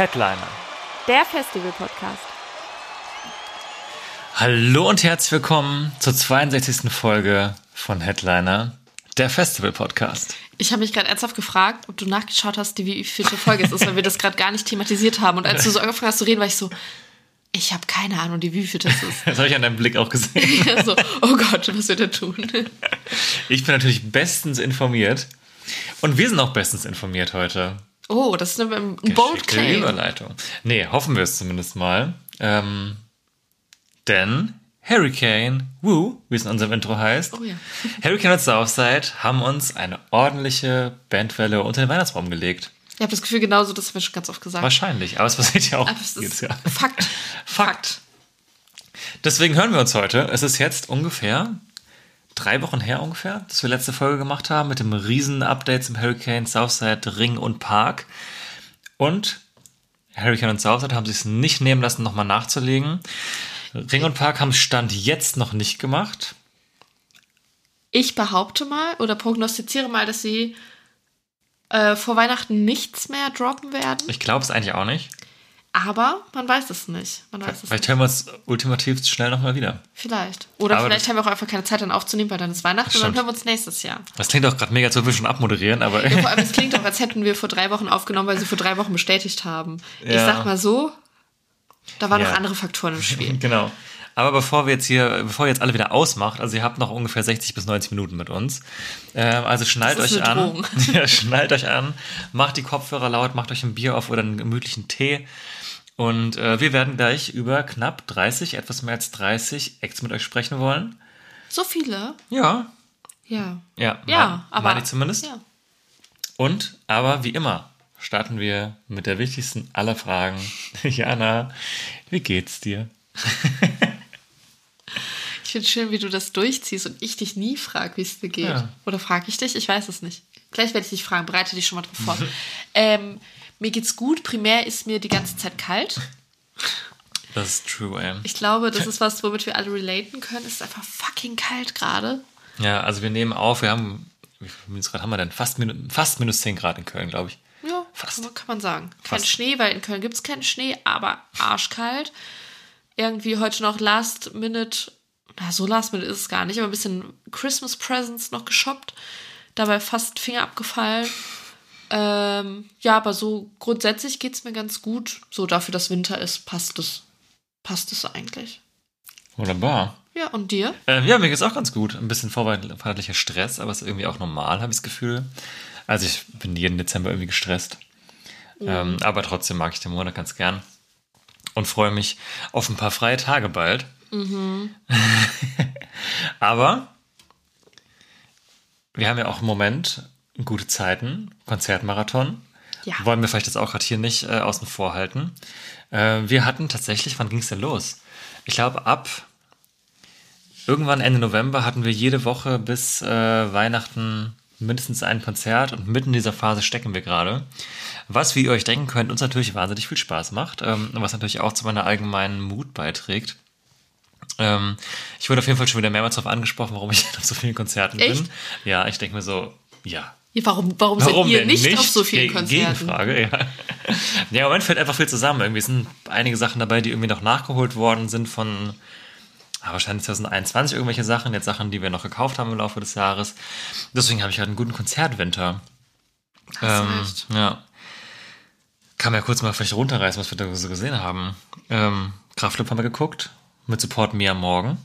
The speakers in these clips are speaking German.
Headliner. Der Festival-Podcast. Hallo und herzlich willkommen zur 62. Folge von Headliner, der Festival-Podcast. Ich habe mich gerade ernsthaft gefragt, ob du nachgeschaut hast, wie vielte Folge es ist, weil wir das gerade gar nicht thematisiert haben. Und als du so angefangen hast zu reden, war ich so, ich habe keine Ahnung, wie viel das ist. Das habe ich an deinem Blick auch gesehen. so, oh Gott, was wird er tun? Ich bin natürlich bestens informiert. Und wir sind auch bestens informiert heute. Oh, das ist eine, ein bold claim. Überleitung. Nee, hoffen wir es zumindest mal. Ähm, denn Hurricane Woo, wie es in unserem Intro heißt, Oh ja. Hurricane und Southside haben uns eine ordentliche Bandwelle unter den Weihnachtsbaum gelegt. Ich habe das Gefühl, genauso, das haben wir schon ganz oft gesagt. Wahrscheinlich, aber es passiert ja auch jedes Jahr. Fakt. Fakt. Deswegen hören wir uns heute. Es ist jetzt ungefähr drei Wochen her ungefähr, dass wir letzte Folge gemacht haben mit dem riesen Update zum Hurricane, Southside, Ring und Park. Und Hurricane und Southside haben sich es nicht nehmen lassen, nochmal nachzulegen. Ring und Park haben Stand jetzt noch nicht gemacht. Ich behaupte mal oder prognostiziere mal, dass sie äh, vor Weihnachten nichts mehr droppen werden. Ich glaube es eigentlich auch nicht. Aber man weiß es nicht. Man weiß es Vielleicht hören wir uns ultimativ schnell nochmal wieder. Vielleicht. Oder Aber vielleicht haben wir auch einfach keine Zeit dann aufzunehmen, weil dann ist Weihnachten und dann hören wir uns nächstes Jahr. Das klingt auch gerade mega zu wir schon abmoderieren, aber Ja, vor allem, es klingt auch, als hätten wir vor drei Wochen aufgenommen, weil sie vor drei Wochen bestätigt haben. Ich Ja. sag mal so, da waren Ja. noch andere Faktoren im Spiel. Genau. Aber bevor wir jetzt hier, bevor ihr jetzt alle wieder ausmacht, also ihr habt noch ungefähr 60 bis 90 Minuten mit uns. Ähm, also schnallt euch an. Ja, schnallt euch an, macht die Kopfhörer laut, macht euch ein Bier auf oder einen gemütlichen Tee. Und äh, wir werden gleich über knapp 30, etwas mehr als 30 Acts mit euch sprechen wollen. So viele? Ja. Ja. Ja, Ja, aber. ich zumindest. Ja. Und, aber wie immer, starten wir mit der wichtigsten aller Fragen. Jana, wie geht's dir? Ich finde schön, wie du das durchziehst und ich dich nie frage, wie es dir geht. Ja. Oder frage ich dich? Ich weiß es nicht. Gleich werde ich dich fragen. Bereite dich schon mal drauf vor. ähm, mir geht's gut. Primär ist mir die ganze Zeit kalt. Das ist true, ey. Ich glaube, das ist was, womit wir alle relaten können. Es ist einfach fucking kalt gerade. Ja, also wir nehmen auf, wir haben, wie viel Minusgrad haben wir denn? Fast, fast minus 10 Grad in Köln, glaube ich. Ja, Fast. Kann, man, kann man sagen. Kein Fast. Schnee, weil in Köln gibt es keinen Schnee, aber arschkalt. Irgendwie heute noch Last Minute, na so Last Minute ist es gar nicht, aber ein bisschen Christmas Presents noch geshoppt. Dabei fast Finger abgefallen. Ähm, ja, aber so grundsätzlich geht es mir ganz gut. So dafür, dass Winter ist, passt es. Passt es eigentlich. Wunderbar. Ja, und dir? Ähm, ja, mir geht's auch ganz gut. Ein bisschen vorweihnachtlicher Stress, aber ist irgendwie auch normal, habe ich das Gefühl. Also ich bin jeden Dezember irgendwie gestresst. Ähm, aber trotzdem mag ich den Monat ganz gern. Und freue mich auf ein paar freie Tage bald. aber wir haben ja auch im Moment gute Zeiten, Konzertmarathon. Ja. Wollen wir vielleicht das auch gerade hier nicht äh, außen vor halten. Äh, wir hatten tatsächlich, wann ging es denn los? Ich glaube, ab irgendwann Ende November hatten wir jede Woche bis äh, Weihnachten mindestens ein Konzert und mitten in dieser Phase stecken wir gerade. Was, wie ihr euch denken könnt, uns natürlich wahnsinnig viel Spaß macht, ähm, was natürlich auch zu meiner allgemeinen Mut beiträgt. Ähm, ich wurde auf jeden Fall schon wieder mehrmals darauf angesprochen, warum ich auf so vielen Konzerten Echt? bin. Ja, ich denke mir so, ja, Ja, warum warum, Warum seid ihr denn nicht, auf so vielen Konzerten? Gegenfrage, ja. Ja, im Moment fällt einfach viel zusammen. Irgendwie sind einige Sachen dabei, die irgendwie noch nachgeholt worden sind von ah, wahrscheinlich 2021 irgendwelche Sachen, jetzt Sachen, die wir noch gekauft haben im Laufe des Jahres. Deswegen habe ich halt einen guten Konzertwinter. Hast Ähm, recht. ja. Kann man ja kurz mal vielleicht runterreißen, was wir da so gesehen haben. Ähm, Kraftclub haben wir geguckt. Mit Support mir am Morgen.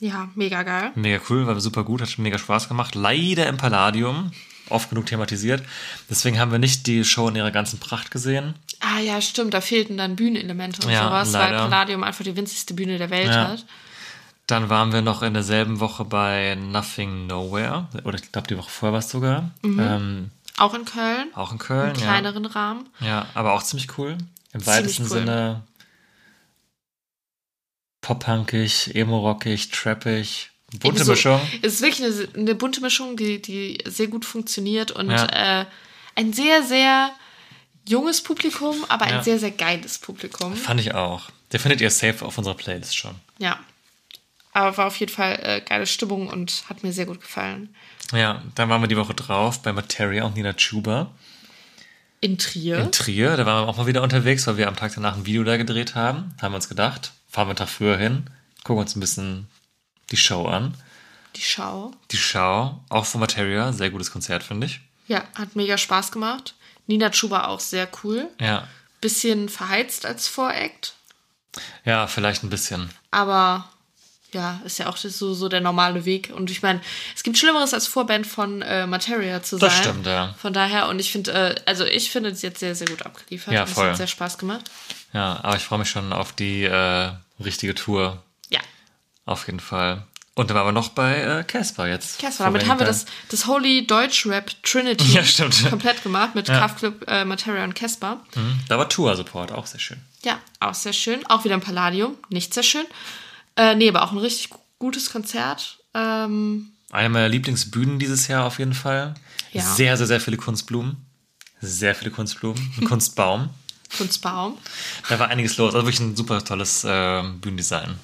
Ja, mega geil. Mega cool, war super gut, hat mega Spaß gemacht. Leider im Palladium, oft genug thematisiert. Deswegen haben wir nicht die Show in ihrer ganzen Pracht gesehen. Ah ja, stimmt, da fehlten dann Bühnenelemente und Ja, sowas, weil leider. Palladium einfach die winzigste Bühne der Welt Ja. hat. Dann waren wir noch in derselben Woche bei Nothing Nowhere. Oder ich glaube, die Woche vorher war es sogar. Ähm, Auch in Köln. Auch in Köln, Im kleineren Rahmen. ja. Ja, aber auch ziemlich cool. Im weitesten cool. Sinne pop-punkig, emo-rockig, trappig, bunte So, Mischung. Es ist wirklich eine, eine bunte Mischung, die, die sehr gut funktioniert und Ja. äh, ein sehr, sehr junges Publikum, aber ein Ja. sehr, sehr geiles Publikum. Fand ich auch. Der findet ihr safe auf unserer Playlist schon. Ja. Aber war auf jeden Fall äh, geile Stimmung und hat mir sehr gut gefallen. Ja, dann waren wir die Woche drauf bei Materia und Nina Chuba In Trier. in Trier. Da waren wir auch mal wieder unterwegs, weil wir am Tag danach ein Video da gedreht haben. Haben wir uns gedacht, fahren wir einen Tag früher hin, gucken uns ein bisschen die Show an. die Schau. Die Show, auch von Materia, sehr gutes Konzert, finde ich. Ja, hat mega Spaß gemacht. Nina Chuba auch sehr cool. Ja. Bisschen verheizt als Voract. Ja, vielleicht ein bisschen. Aber ja, ist ja auch so, so der normale Weg. Und ich meine, es gibt Schlimmeres als Vorband von äh, Materia zu sein. Das stimmt, ja. Von daher, und ich finde, äh, also ich finde es jetzt sehr, sehr gut abgeliefert. Ja, voll. Es hat sehr Spaß gemacht. Ja, aber ich freue mich schon auf die äh, richtige Tour. Auf jeden Fall. Und dann waren wir noch bei äh, Casper jetzt. Casper, damit haben wir das, das Holy Deutsch Rap Trinity Ja, stimmt. komplett gemacht mit Ja. Kraftclub, äh, Materia und Casper. Mhm. Da war Tour-Support, auch sehr schön. Ja, auch sehr schön. Auch wieder im Palladium, nicht sehr schön. Äh, nee, aber auch ein richtig gu- gutes Konzert. Ähm, Eine meiner Lieblingsbühnen dieses Jahr auf jeden Fall. Ja. Sehr, sehr, sehr viele Kunstblumen. Sehr viele Kunstblumen. Ein Kunstbaum. Kunstbaum. Da war einiges los. Also wirklich ein super tolles äh, Bühnendesign.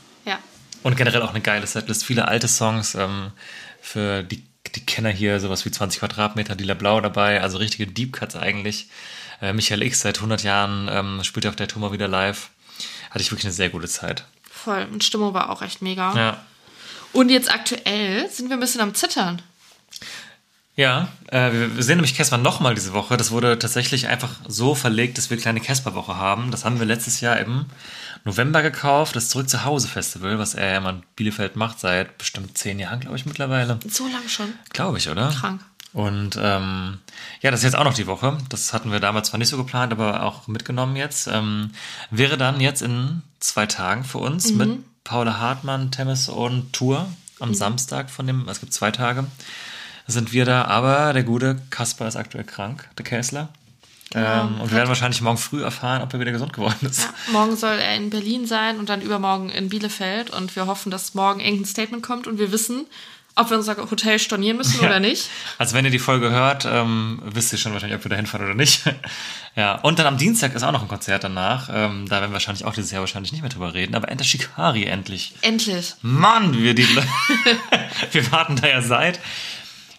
Und generell auch eine geile Setlist. Viele alte Songs ähm, für die, die Kenner hier, sowas wie 20 Quadratmeter, Lila Blau dabei. Also richtige Deep Cuts eigentlich. Äh, Michael X seit 100 Jahren ähm, spielt auf der Tour mal wieder live. Hatte ich wirklich eine sehr gute Zeit. Voll. Und Stimmung war auch echt mega. Ja. Und jetzt aktuell sind wir ein bisschen am Zittern. Ja, äh, wir wir sehen nämlich Casper nochmal diese Woche. Das wurde tatsächlich einfach so verlegt, dass wir kleine Casper-Woche haben. Das haben wir letztes Jahr im November gekauft. Das Zurück zu Hause Festival, was er ja immer in Bielefeld macht, seit bestimmt zehn Jahren, glaube ich, mittlerweile. So lang schon. Glaube ich, oder? Krank. Und ähm, ja, das ist jetzt auch noch die Woche. Das hatten wir damals zwar nicht so geplant, aber auch mitgenommen jetzt. Ähm, wäre dann jetzt in zwei Tagen für uns Mhm. mit Paula Hartmann, Temmes und Tour am Samstag von dem, es gibt zwei Tage, sind wir da. Aber der gute Kasper ist aktuell krank, der Käsler. ähm, und wir werden wahrscheinlich morgen früh erfahren, ob er wieder gesund geworden ist. Ja, morgen soll er in Berlin sein und dann übermorgen in Bielefeld. Und wir hoffen, dass morgen irgendein Statement kommt und wir wissen, ob wir unser Hotel stornieren müssen oder nicht. Also wenn ihr die Folge hört, ähm, wisst ihr schon wahrscheinlich, ob wir da hinfahren oder nicht. ja, und dann am Dienstag ist auch noch ein Konzert danach. Ähm, da werden wir wahrscheinlich auch dieses Jahr wahrscheinlich nicht mehr drüber reden. Aber Enter Shikari endlich. Endlich. Mann, wir, die, wir warten da ja seit.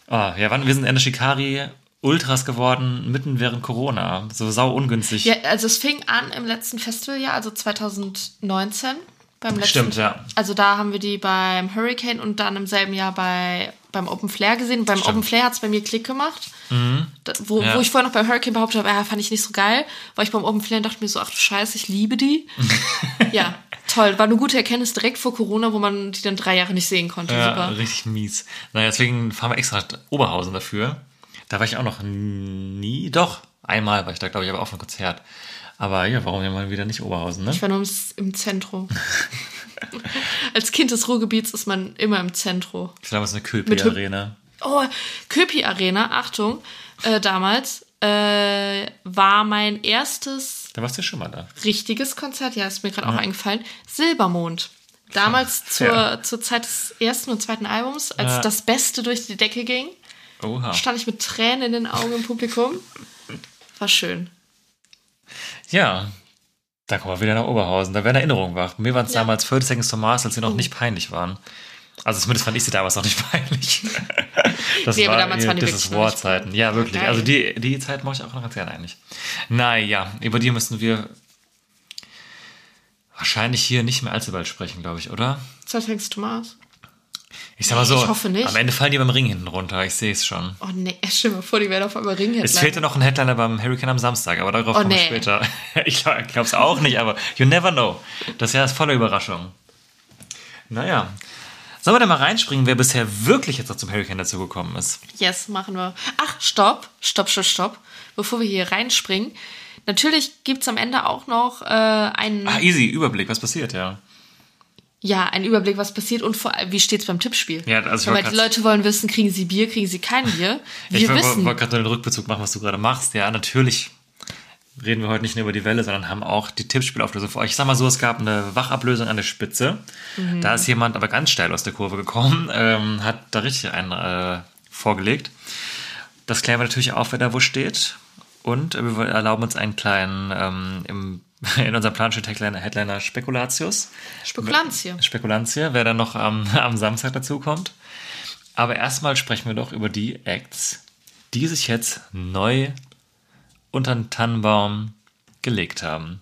Oh, ja, wann, wir sind Enter Shikari Ultras geworden, mitten während Corona. So sau ungünstig. Ja, also es fing an im letzten Festivaljahr, also 2019. Beim letzten, Stimmt, ja. Also da haben wir die beim Hurricane und dann im selben Jahr bei, beim Open Flair gesehen. Beim Open Flair hat es bei mir Klick gemacht. Da, wo, Mhm. Ja. wo ich vorher noch beim Hurricane behauptet habe, ja, fand ich nicht so geil. War ich beim Open Flair und dachte mir so, ach du Scheiße, ich liebe die. ja, toll. War eine gute Erkenntnis direkt vor Corona, wo man die dann drei Jahre nicht sehen konnte. Ja, Super. richtig mies. Naja, deswegen fahren wir extra nach Oberhausen dafür. Da war ich auch noch nie. Doch, einmal war ich da, glaube ich, aber auf einem Konzert. Aber ja, warum ja mal wieder nicht Oberhausen, ne? Ich war nur im, Zentrum. Als Kind des Ruhrgebiets ist man immer im Zentrum. Ich glaube, es ist eine Köpi-Arena. Oh, Köpi Arena, Achtung, äh, damals äh, war mein erstes Da warst du ja schon mal da. richtiges Konzert, ja, ist mir gerade auch eingefallen, Silbermond. Damals zur, Ja. zur Zeit des ersten und zweiten Albums, als Ja. das Beste durch die Decke ging, Oha. stand ich mit Tränen in den Augen im Publikum. War schön. Ja, da kommen wir wieder nach Oberhausen. Da werden Erinnerungen wach. Mir waren es Ja. damals 30 Seconds to Mars, als sie noch nicht peinlich waren. Also zumindest fand ich sie damals noch nicht peinlich. Das Nee, aber damals waren die wirklich. Ja, wirklich. Also die, die Zeit mache ich auch noch ganz gerne eigentlich. Naja, über die müssen wir wahrscheinlich hier nicht mehr allzu bald sprechen, glaube ich, oder? Zerfängst Thomas. Ich sag mal so, Ich hoffe nicht. am Ende fallen die beim Ring hinten runter. Ich sehe es schon. Oh nee, stell dir mal vor, die werden auf einmal Es Ringheadliner. fehlte noch ein Headliner beim Hurricane am Samstag, aber darauf Oh, kommen wir nee. später. Ich glaube es auch nicht, aber you never know. Das Jahr ist voller Überraschungen. Naja. Sollen wir denn mal reinspringen, wer bisher wirklich jetzt noch zum Hurricane dazu gekommen ist? Yes, machen wir. Ach, stopp, stopp, stopp, stopp. Bevor wir hier reinspringen. Natürlich gibt's am Ende auch noch äh, einen. Ah, easy, Überblick, was passiert, ja. Ja, ein Überblick, was passiert und vor allem, wie steht's beim Tippspiel. Ja, also Weil die Leute wollen wissen, kriegen sie Bier, kriegen sie kein Bier. Wir ich wollte wissen. wollte gerade nur den Rückbezug machen, was du gerade machst. Ja, natürlich reden wir heute nicht nur über die Welle, sondern haben auch die Tippspielauflösung für euch. Ich sag mal so, es gab eine Wachablösung an der Spitze. Mhm. Da ist jemand aber ganz steil aus der Kurve gekommen, ähm, hat da richtig einen äh, vorgelegt. Das klären wir natürlich auf, wer da wo steht. Und wir erlauben uns einen kleinen, ähm, im, in unserem Plan steht Headliner, Headliner Spekulatius. Spekulanz hier, wer dann noch am, am Samstag dazukommt. Aber erstmal sprechen wir doch über die Acts, die sich jetzt neu unter den Tannenbaum gelegt haben.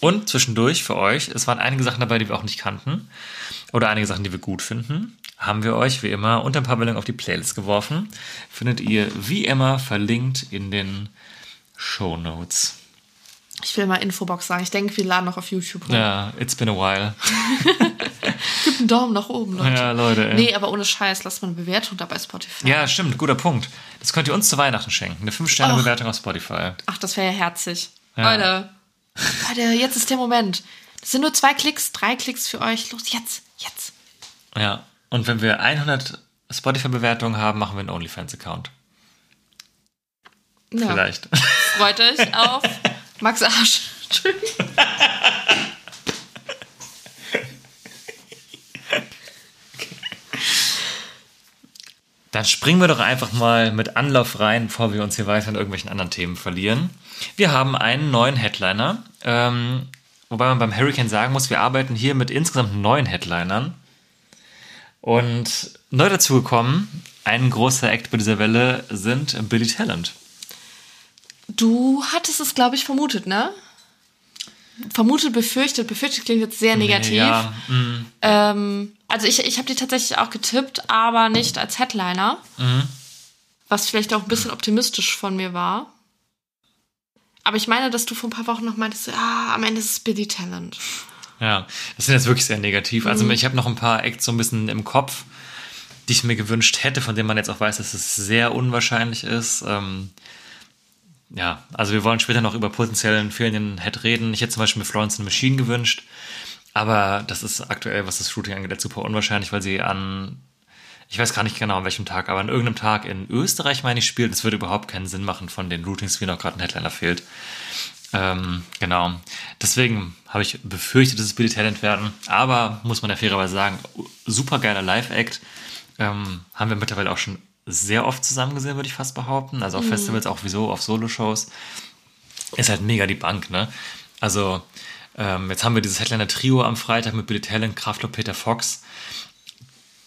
Und zwischendurch für euch, es waren einige Sachen dabei, die wir auch nicht kannten. Oder einige Sachen, die wir gut finden. Haben wir euch wie immer unter ein paar Bildern auf die Playlist geworfen. Findet ihr wie immer verlinkt in den Show Notes. Ich will mal Infobox sagen. Ich denke, wir laden noch auf YouTube hoch. Ja, it's been a while. Gib einen Daumen nach oben, Leute. Ja, Leute. Ey. Nee, aber ohne Scheiß, lasst mal eine Bewertung da bei Spotify. Ja, stimmt, guter Punkt. Das könnt ihr uns zu Weihnachten schenken. Eine 5-Sterne-Bewertung auf Spotify. Ach, das wäre ja herzig. Ja. Leute, Leute, jetzt ist der Moment. Das sind nur zwei Klicks, drei Klicks für euch. Los, jetzt, jetzt. Ja. Und wenn wir 100 Spotify-Bewertungen haben, machen wir einen OnlyFans-Account. Ja. Vielleicht. Freut euch auf Max Arsch. Dann springen wir doch einfach mal mit Anlauf rein, bevor wir uns hier weiter in irgendwelchen anderen Themen verlieren. Wir haben einen neuen Headliner. Ähm, wobei man beim Hurricane sagen muss, wir arbeiten hier mit insgesamt neun Headlinern. Und neu dazugekommen, ein großer Act bei dieser Welle sind Billy Talent. Du hattest es, glaube ich, vermutet, ne? Vermutet, befürchtet. Befürchtet klingt jetzt sehr negativ. Ja, mm, Ähm, also ich, ich habe die tatsächlich auch getippt, aber nicht als Headliner. Was vielleicht auch ein bisschen optimistisch von mir war. Aber ich meine, dass du vor ein paar Wochen noch meintest, ah, am Ende ist es Billy Talent. Ja, das sind jetzt wirklich sehr negativ. Also ich habe noch ein paar Acts so ein bisschen im Kopf, die ich mir gewünscht hätte, von denen man jetzt auch weiß, dass es sehr unwahrscheinlich ist. Ähm, ja, also wir wollen später noch über potenziellen fehlenden Head reden. Ich hätte zum Beispiel mir Florence the Machine gewünscht, aber das ist aktuell, was das Shooting angeht, super unwahrscheinlich, weil sie an, ich weiß gar nicht genau an welchem Tag, aber an irgendeinem Tag in Österreich, meine ich, spielt. Das würde überhaupt keinen Sinn machen von den Routings, wie noch gerade ein Headliner fehlt. Ähm, genau. Deswegen habe ich befürchtet, dass es Billy Talent werden. Aber muss man ja fairerweise sagen, super geiler Live-Act. Ähm, haben wir mittlerweile auch schon sehr oft zusammen gesehen, würde ich fast behaupten. Also auf Festivals, auch wieso, auf Solo-Shows. Ist halt mega die Bank, ne? Also, ähm, jetzt haben wir dieses Headliner-Trio am Freitag mit Billy Talent, Kraftklub, Peter Fox.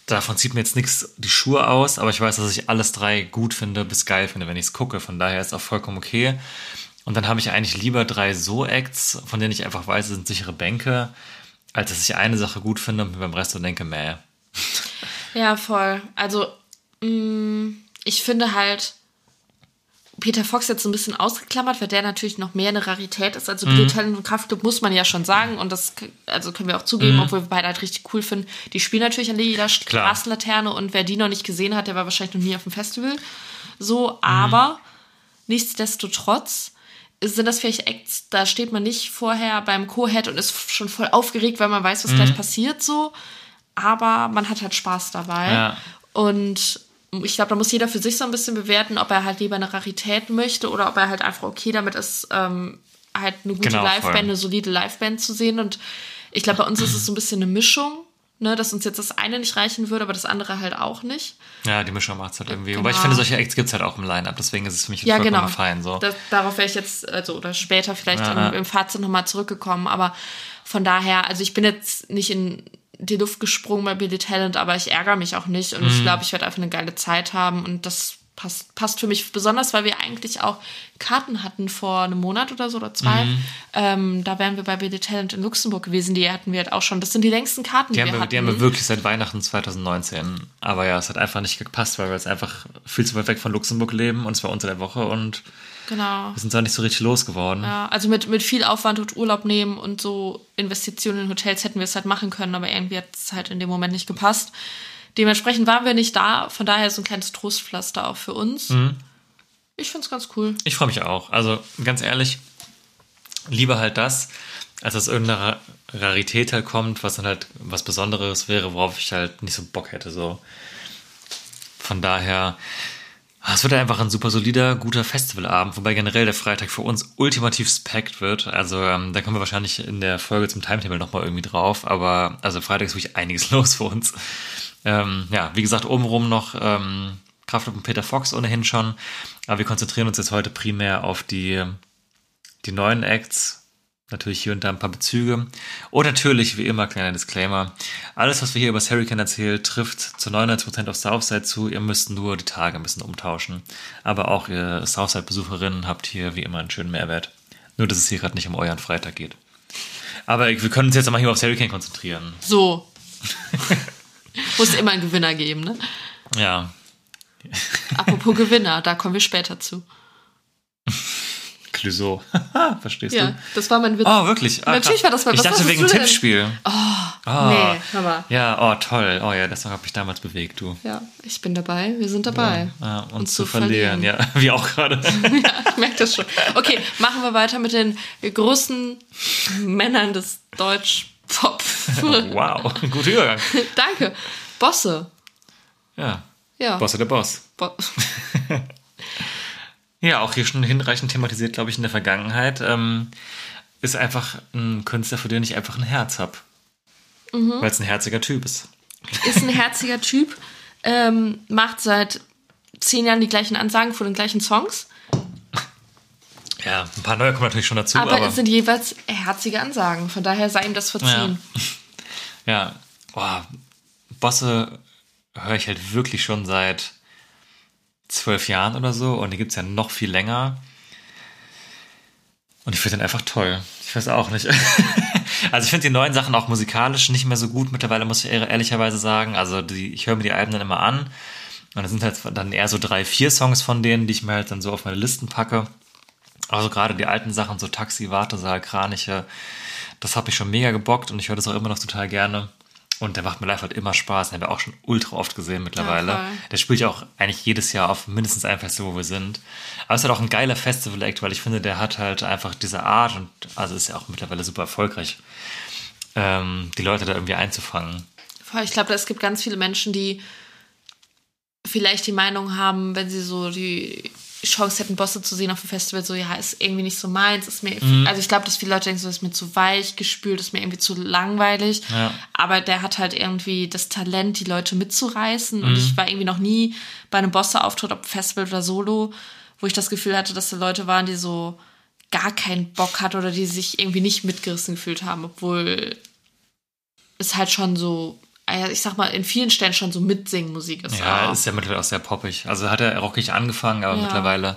Davon zieht mir jetzt nichts die Schuhe aus, aber ich weiß, dass ich alles drei gut finde, bis geil finde, wenn ich es gucke. Von daher ist auch vollkommen okay. Und dann habe ich eigentlich lieber drei So-Acts, von denen ich einfach weiß, es sind sichere Bänke, als dass ich eine Sache gut finde und mir beim Rest so denke, meh. Ja, voll. Also, mh, ich finde halt, Peter Fox jetzt so ein bisschen ausgeklammert, weil der natürlich noch mehr eine Rarität ist. Also Billy Talent und Kraftklub muss man ja schon sagen. Und das also können wir auch zugeben, obwohl wir beide halt richtig cool finden. Die spielen natürlich an jeder Straßenlaterne und wer die noch nicht gesehen hat, der war wahrscheinlich noch nie auf dem Festival. So, aber nichtsdestotrotz sind das vielleicht Acts, da steht man nicht vorher beim Co-Head und ist schon voll aufgeregt, weil man weiß, was gleich passiert so. Aber man hat halt Spaß dabei. Ja. Und ich glaube, da muss jeder für sich so ein bisschen bewerten, ob er halt lieber eine Rarität möchte oder ob er halt einfach okay damit ist, ähm, halt eine gute Genau, voll. Liveband, eine solide Liveband zu sehen. Und ich glaube, bei uns ist es so ein bisschen eine Mischung, ne, dass uns jetzt das eine nicht reichen würde, aber das andere halt auch nicht. Ja, die Mischung macht es halt irgendwie. Genau. Wobei ich finde, solche Acts gibt es halt auch im Line-Up, deswegen ist es für mich Ja, vollkommen genau. fein. So. Das, darauf wäre ich jetzt, also oder später vielleicht Ja, im, im Fazit nochmal zurückgekommen. Aber von daher, also ich bin jetzt nicht in die Luft gesprungen bei Billy Talent, aber ich ärgere mich auch nicht. Und Mhm. ich glaube, ich werde einfach eine geile Zeit haben. Und das passt, passt für mich besonders, weil wir eigentlich auch Karten hatten vor einem Monat oder so oder zwei. Mhm. Ähm, da wären wir bei Billy Talent in Luxemburg gewesen. Die hatten wir halt auch schon. Das sind die längsten Karten, die, Die haben, wir wir, hatten. die haben wir wirklich seit Weihnachten 2019. Aber ja, es hat einfach nicht gepasst, weil wir jetzt einfach viel zu weit weg von Luxemburg leben und zwar unter der Woche und genau. wir sind da nicht so richtig losgeworden. Ja, also mit, mit viel Aufwand und Urlaub nehmen und so Investitionen in Hotels hätten wir es halt machen können, aber irgendwie hat es halt in dem Moment nicht gepasst. Dementsprechend waren wir nicht da, von daher so ein kleines Trostpflaster auch für uns. Ich find's ganz cool. Ich freue mich auch. Also ganz ehrlich, lieber halt das, als dass irgendeine Ra- Rarität halt kommt, was dann halt was Besonderes wäre, worauf ich halt nicht so Bock hätte. So. Von daher, ah, es wird einfach ein super solider, guter Festivalabend, wobei generell der Freitag für uns ultimativ spackt wird. Also ähm, da kommen wir wahrscheinlich in der Folge zum Timetable nochmal irgendwie drauf, aber also Freitag ist wirklich einiges los für uns. Ähm, ja, wie gesagt, obenrum noch ähm, Kraftwerk und Peter Fox ohnehin schon, aber wir konzentrieren uns jetzt heute primär auf die, die neuen Acts, Natürlich hier und da ein paar Bezüge. Und natürlich, wie immer, kleiner Disclaimer. Alles, was wir hier über das Hurricane erzählen, trifft zu 99% auf Southside zu. Ihr müsst nur die Tage ein bisschen umtauschen. Aber auch ihr Southside-Besucherinnen habt hier wie immer einen schönen Mehrwert. Nur, dass es hier gerade nicht um euren Freitag geht. Aber wir können uns jetzt einmal hier aufs Hurricane konzentrieren. So. Muss immer einen Gewinner geben, ne? Ja, Apropos Gewinner, da kommen wir später zu. Clouseau. Verstehst Ja, du? das war mein Witz. Oh, wirklich? Ah, Natürlich krass. war das mein- Ich was dachte wegen? Tippspiel. Oh, Ah. nee, mal. Ja, oh, toll. Oh ja, das hat mich damals bewegt, du. Ja, ich bin dabei, wir sind dabei. Ja, uns Uns zu zu verlieren. verlieren. Ja, wie auch gerade. Ja, ich merke das schon. Okay, machen wir weiter mit den großen Männern des Deutsch-Pop. wow, guter Übergang. Danke. Bosse. Ja, Ja. Bosse der Boss. Bo Ja, auch hier schon hinreichend thematisiert, glaube ich, in der Vergangenheit. Ähm, ist einfach ein Künstler, für den ich einfach ein Herz habe. Mhm. Weil es ein herziger Typ ist. ist ein herziger Typ, ähm, macht seit zehn Jahren die gleichen Ansagen vor den gleichen Songs, Ja, ein paar neue kommen natürlich schon dazu, aber, aber, es sind jeweils herzige Ansagen. Von daher sei ihm das verziehen. ja, boah, Bosse höre ich halt wirklich schon seit zwölf Jahren oder so und die gibt's ja noch viel länger. Und ich finde den einfach toll. Ich weiß auch nicht. also ich finde die neuen Sachen auch musikalisch nicht mehr so gut mittlerweile, muss ich ehr- ehrlicherweise sagen. Also die, ich höre mir die Alben dann immer an. Und das sind halt dann eher so drei, vier Songs von denen, die ich mir halt dann so auf meine Listen packe. Also gerade die alten Sachen, so Taxi, Wartesaal, Kraniche, das habe ich schon mega gebockt und ich höre das auch immer noch total gerne. Und der macht mir live halt immer Spaß. Den haben wir auch schon ultra oft gesehen mittlerweile. Ja, der spielt ja auch eigentlich jedes Jahr auf mindestens einem Festival, wo wir sind. Aber es ist halt auch ein geiler Festival-Act, weil ich finde, der hat halt einfach diese Art und also ist ja auch mittlerweile super erfolgreich, ähm, die Leute da irgendwie einzufangen. Ich glaube, es gibt ganz viele Menschen, die vielleicht die Meinung haben, wenn sie so die Chance hätten, Bosse zu sehen auf dem Festival, so, ja, ist irgendwie nicht so meins, ist mir, Mhm. also ich glaube, dass viele Leute denken, so, ist mir zu weich gespült, ist mir irgendwie zu langweilig, Ja. aber der hat halt irgendwie das Talent, die Leute mitzureißen Mhm. und ich war irgendwie noch nie bei einem Bosse-Auftritt, ob Festival oder Solo, wo ich das Gefühl hatte, dass da Leute waren, die so gar keinen Bock hatten oder die sich irgendwie nicht mitgerissen gefühlt haben, obwohl es halt schon so, ich sag mal, in vielen Stellen schon so Mitsingmusik ist. Ja, auch. ist ja mittlerweile auch sehr poppig. Also hat er rockig angefangen, aber Ja. mittlerweile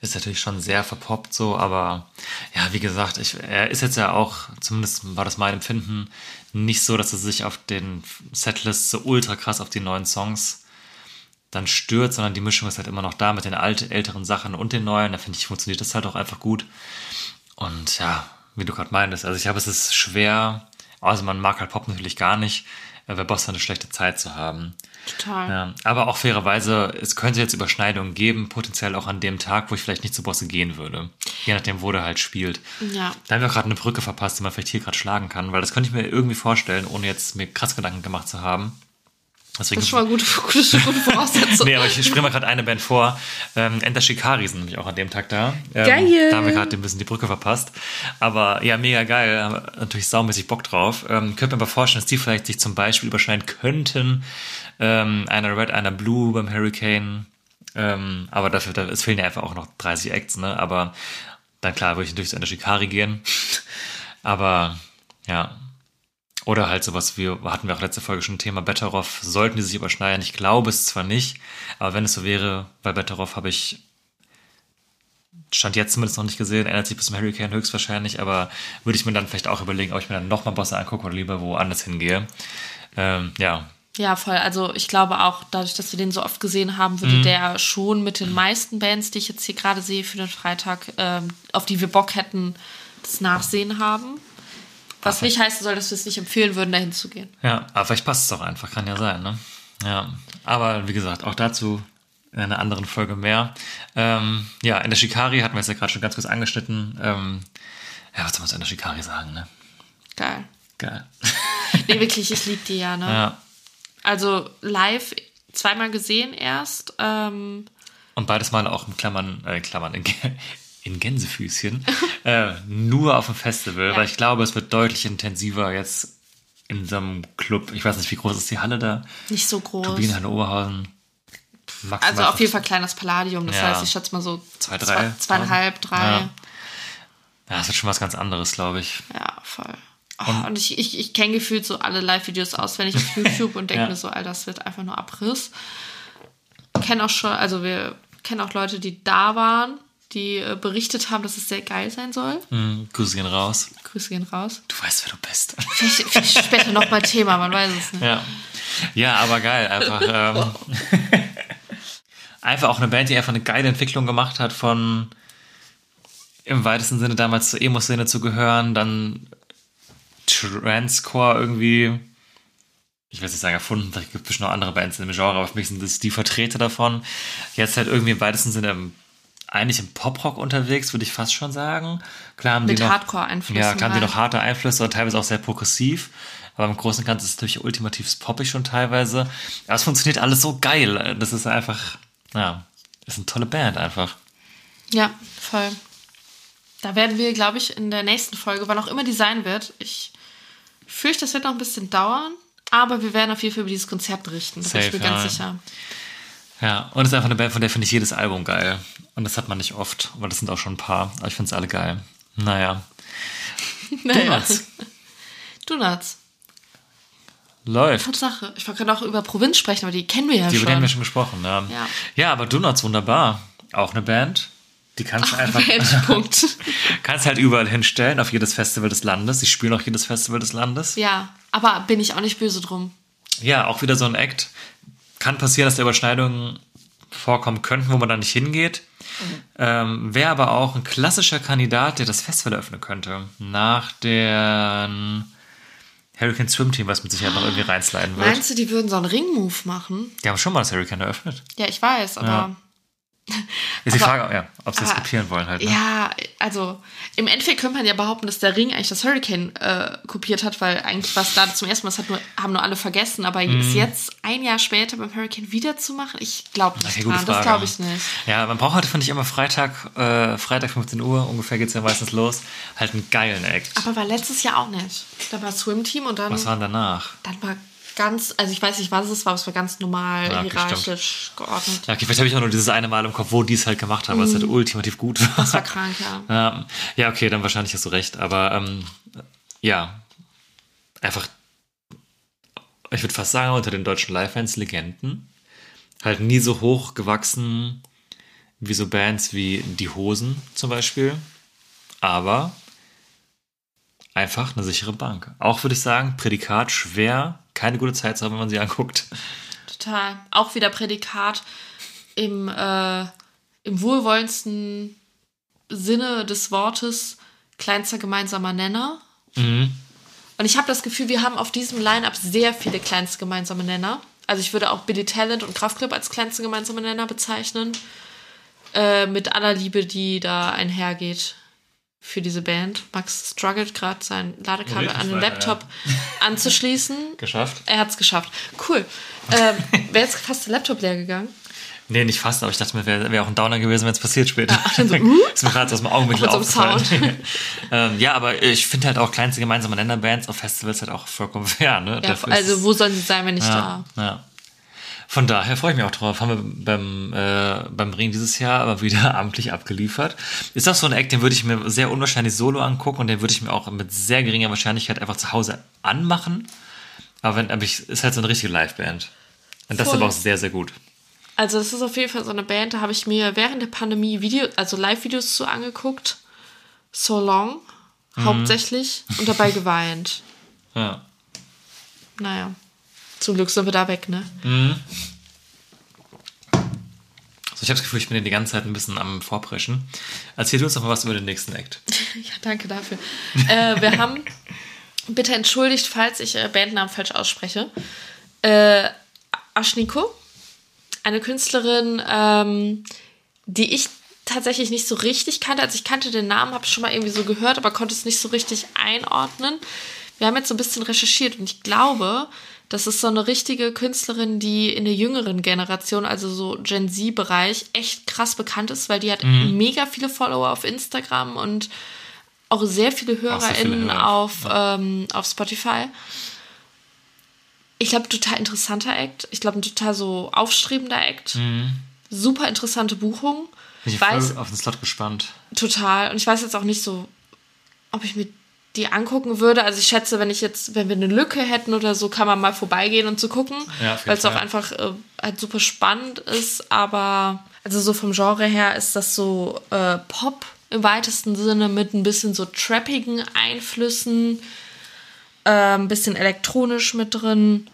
ist natürlich schon sehr verpoppt so. Aber ja, wie gesagt, ich, er ist jetzt ja auch, zumindest war das mein Empfinden, nicht so, dass er sich auf den Setlists so ultra krass auf die neuen Songs dann stört, sondern die Mischung ist halt immer noch da mit den alten, älteren Sachen und den neuen. Da finde ich, funktioniert das halt auch einfach gut. Und ja, wie du gerade meintest, also ich glaube, es ist schwer, also man mag halt Pop natürlich gar nicht, äh, bei Boss eine schlechte Zeit zu haben. Total. Ja, aber auch fairerweise, es könnte jetzt Überschneidungen geben, potenziell auch an dem Tag, wo ich vielleicht nicht zu Bosse gehen würde. Je nachdem, wo der halt spielt. Ja. Da haben wir auch gerade eine Brücke verpasst, die man vielleicht hier gerade schlagen kann, weil das könnte ich mir irgendwie vorstellen, ohne jetzt mir krass Gedanken gemacht zu haben. Deswegen Das ist schon mal gute, gute, gute Voraussetzung. Nee, aber ich springe mal gerade eine Band vor. Ähm, Enter Shikari sind nämlich auch an dem Tag da. Ähm, Geil. Da haben wir gerade ein bisschen die Brücke verpasst. Aber ja, mega geil. Haben wir natürlich saumäßig Bock drauf. Ähm, könnte mir aber vorstellen, dass die vielleicht sich zum Beispiel überschneiden könnten. Ähm, einer Red, einer Blue beim Hurricane. Ähm, aber dafür, da, es fehlen ja einfach auch noch 30 Acts, ne? Aber dann klar, würde ich natürlich zu Enter Shikari gehen. aber ja, oder halt sowas wie, hatten wir auch letzte Folge schon ein Thema Betteroff, sollten die sich überschneiden? Ich glaube es zwar nicht, aber wenn es so wäre, bei Betteroff habe ich Stand jetzt zumindest noch nicht gesehen, ändert sich bis zum Hurricane höchstwahrscheinlich, aber würde ich mir dann vielleicht auch überlegen, ob ich mir dann nochmal Bosse angucke oder lieber woanders hingehe. Ähm, ja, Ja, voll. Also ich glaube auch, dadurch, dass wir den so oft gesehen haben, würde der schon mit den meisten Bands, die ich jetzt hier gerade sehe für den Freitag, ähm, auf die wir Bock hätten, das Nachsehen haben. Was nicht heißen soll, dass wir es nicht empfehlen würden, dahin zu gehen. Ja, aber vielleicht passt es auch einfach, kann ja sein, ne? Ja, aber wie gesagt, auch dazu in einer anderen Folge mehr. Ähm, ja, in der Shikari hatten wir es ja gerade schon ganz kurz angeschnitten. Ähm, ja, was soll man zu in der Shikari sagen, ne? Geil. Geil. Nee, wirklich, ich liebe die ja, ne? Ja. Also live zweimal gesehen erst. Ähm, Und beides Mal auch in Klammern, äh, Klammern, in, in Gänsefüßchen. äh, nur auf dem Festival, Ja. weil ich glaube, es wird deutlich intensiver jetzt in so einem Club. Ich weiß nicht, wie groß ist die Halle da? nicht so groß. Turbinenhalle Oberhausen. Maximal Also auf jeden Fall kleines Palladium. Das Ja. heißt, ich schätze mal so Zwei, zwei, drei zweieinhalb, drei. Ja. Ja, Ja, das wird schon was ganz anderes, glaube ich. voll. Oh, und, ich, ich, ich kenne gefühlt so alle Live-Videos auswendig auf YouTube und denke Ja. mir so, Alter, das wird einfach nur Abriss. Kennen auch schon, also wir kennen auch Leute, die da waren, die äh, berichtet haben, dass es sehr geil sein soll. Mhm, Grüße gehen raus. Grüße gehen raus. Du weißt, wer du bist. Vielleicht, vielleicht später nochmal Thema, man weiß es nicht. Ja. Ja, aber geil. Einfach, ähm, einfach auch eine Band, die einfach eine geile Entwicklung gemacht hat von im weitesten Sinne damals zur Emo-Szene zu gehören, dann Transcore irgendwie, ich will jetzt nicht sagen erfunden, vielleicht gibt es bestimmt noch andere Bands in dem Genre, aber für mich sind das die Vertreter davon. Jetzt halt irgendwie im weitesten Sinne im, eigentlich im Poprock unterwegs, würde ich fast schon sagen. Klar haben Mit die noch, Hardcore-Einflüssen Ja, klar haben die halt. noch harte Einflüsse und teilweise auch sehr progressiv. Aber im Großen und Ganzen ist es natürlich ultimativ poppig schon teilweise. Aber es funktioniert alles so geil. Das ist einfach, ja, ist eine tolle Band einfach. Ja, voll. Da werden wir, glaube ich, in der nächsten Folge, wann auch immer die sein wird, ich fürchte, das wird noch ein bisschen dauern, aber wir werden auf jeden Fall über dieses Konzert berichten. Da bin ich Safe, mir ganz ja. sicher. Ja, und es ist einfach eine Band, von der finde ich jedes Album geil. Und das hat man nicht oft, aber das sind auch schon ein paar. Aber ich finde es alle geil. Naja. Donuts. Donuts. Läuft. Tatsache. Ich wollte gerade auch über Provinz sprechen, aber die kennen wir ja Die über die haben schon. wir schon gesprochen. Ja. Ja. ja, aber Donuts wunderbar. Auch eine Band. Die kannst du einfach. Endpunkt. kannst halt überall hinstellen, auf jedes Festival des Landes. Sie spielen auch jedes Festival des Landes. ja, aber bin ich auch nicht böse drum. Ja, auch wieder so ein Act. Kann passieren, dass da Überschneidungen vorkommen könnten, wo man da nicht hingeht. Ähm, Wäre aber auch ein klassischer Kandidat, der das Festival eröffnen könnte. Nach der Hurricane Swim Team, was mit Sicherheit noch irgendwie reinsliden wird. Meinst du, die würden so einen Ring-Move machen? Die haben schon mal das Hurricane eröffnet. Ja, ich weiß, aber. Ja. Ist die Frage, ja, ob sie aber- kopieren wollen halt. Ne? Ja, also im Endeffekt könnte man ja behaupten, dass der Ring eigentlich das Hurricane äh, kopiert hat, weil eigentlich was da zum ersten Mal, das hat nur, haben nur alle vergessen, aber Mhm. es jetzt ein Jahr später beim Hurricane wieder zu machen, ich glaube nicht Okay, dran, das glaube ich nicht. Ja, man braucht halt, finde ich, immer Freitag, äh, Freitag 15 Uhr, ungefähr geht's ja meistens los, halt einen geilen Act. Aber war letztes Jahr auch nicht. Da war Swim Team und dann, Was war denn danach? dann war ganz, also ich weiß nicht, was es war, aber es war ganz normal, Ja, okay, hierarchisch geordnet. Ja, okay, vielleicht habe ich auch nur dieses eine Mal im Kopf, wo die es halt gemacht haben, was halt ultimativ gut war. Mhm. Das war krank, ja. Ja, ja, okay, dann wahrscheinlich hast du recht. Aber ähm, ja, einfach, ich würde fast sagen, unter den deutschen Live-Fans Legenden. Halt nie so hoch gewachsen wie so Bands wie Die Hosen zum Beispiel. Aber einfach eine sichere Bank. Auch würde ich sagen, Prädikat schwer, keine gute Zeit zu haben, wenn man sie anguckt. Total. Auch wieder Prädikat im, äh, im wohlwollendsten Sinne des Wortes kleinster gemeinsamer Nenner. Mhm. Und ich habe das Gefühl, wir haben auf diesem Line-Up sehr viele kleinste gemeinsame Nenner. Also ich würde auch Billy Talent und Kraftclub als kleinste gemeinsame Nenner bezeichnen. Äh, mit aller Liebe, die da einhergeht für diese Band. Max struggelt gerade sein Ladekabel an den Laptop anzuschließen. Geschafft? Er hat es geschafft. Cool. Ähm, Wäre jetzt fast der Laptop leer gegangen. Nee, nicht fast, aber ich dachte mir, wäre wär auch ein Downer gewesen, wenn es passiert später. dann so, uh? ist mir gerade aus dem unserem aufgefallen. ähm, ja, aber ich finde halt auch kleinste gemeinsame Nennerbands auf Festivals halt auch vollkommen fair. Ne? Ja, also wo sollen sie sein, wenn nicht ja, ja. Von daher freue ich mich auch drauf. Haben wir beim, äh, beim Ring dieses Jahr aber wieder amtlich abgeliefert. Ist auch so ein Act, den würde ich mir sehr unwahrscheinlich solo angucken und den würde ich mir auch mit sehr geringer Wahrscheinlichkeit einfach zu Hause anmachen. Aber, wenn, aber ich, ist halt so eine richtige Liveband. Und das ist Voll. aber auch sehr, sehr gut. Also das ist auf jeden Fall so eine Band, da habe ich mir während der Pandemie Video, also Live-Videos zu angeguckt. So Long, Mhm. hauptsächlich. Und dabei geweint. Ja. Naja. Zum Glück sind wir da weg, ne? So, ich habe das Gefühl, ich bin die ganze Zeit ein bisschen am Vorpreschen. Erzähl du uns doch mal was über den nächsten Act. Ja, danke dafür. äh, wir haben, bitte entschuldigt, falls ich äh, Bandnamen falsch ausspreche, äh, Ashniko, eine Künstlerin, ähm, die ich tatsächlich nicht so richtig kannte. Also ich kannte den Namen, habe schon mal irgendwie so gehört, aber konnte es nicht so richtig einordnen. wir haben jetzt so ein bisschen recherchiert und ich glaube, das ist so eine richtige Künstlerin, die in der jüngeren Generation, also so Gen Z-Bereich, echt krass bekannt ist, weil die hat mega viele Follower auf Instagram und auch sehr viele HörerInnen Hörer, auf, ähm, auf Spotify. Ich glaube, total interessanter Act. Ich glaube, ein total so aufstrebender Act. Super interessante Buchung. Ich Ich bin weiß, voll auf den Slot gespannt. Total. Und ich weiß jetzt auch nicht so, ob ich mir die angucken würde. Also ich schätze, wenn ich jetzt, wenn wir eine Lücke hätten oder so, kann man mal vorbeigehen und zu gucken. Ja, weil es auch einfach äh, halt super spannend ist. Aber also so vom Genre her ist das so äh, Pop im weitesten Sinne mit ein bisschen so trappigen Einflüssen, äh, ein bisschen elektronisch mit drin.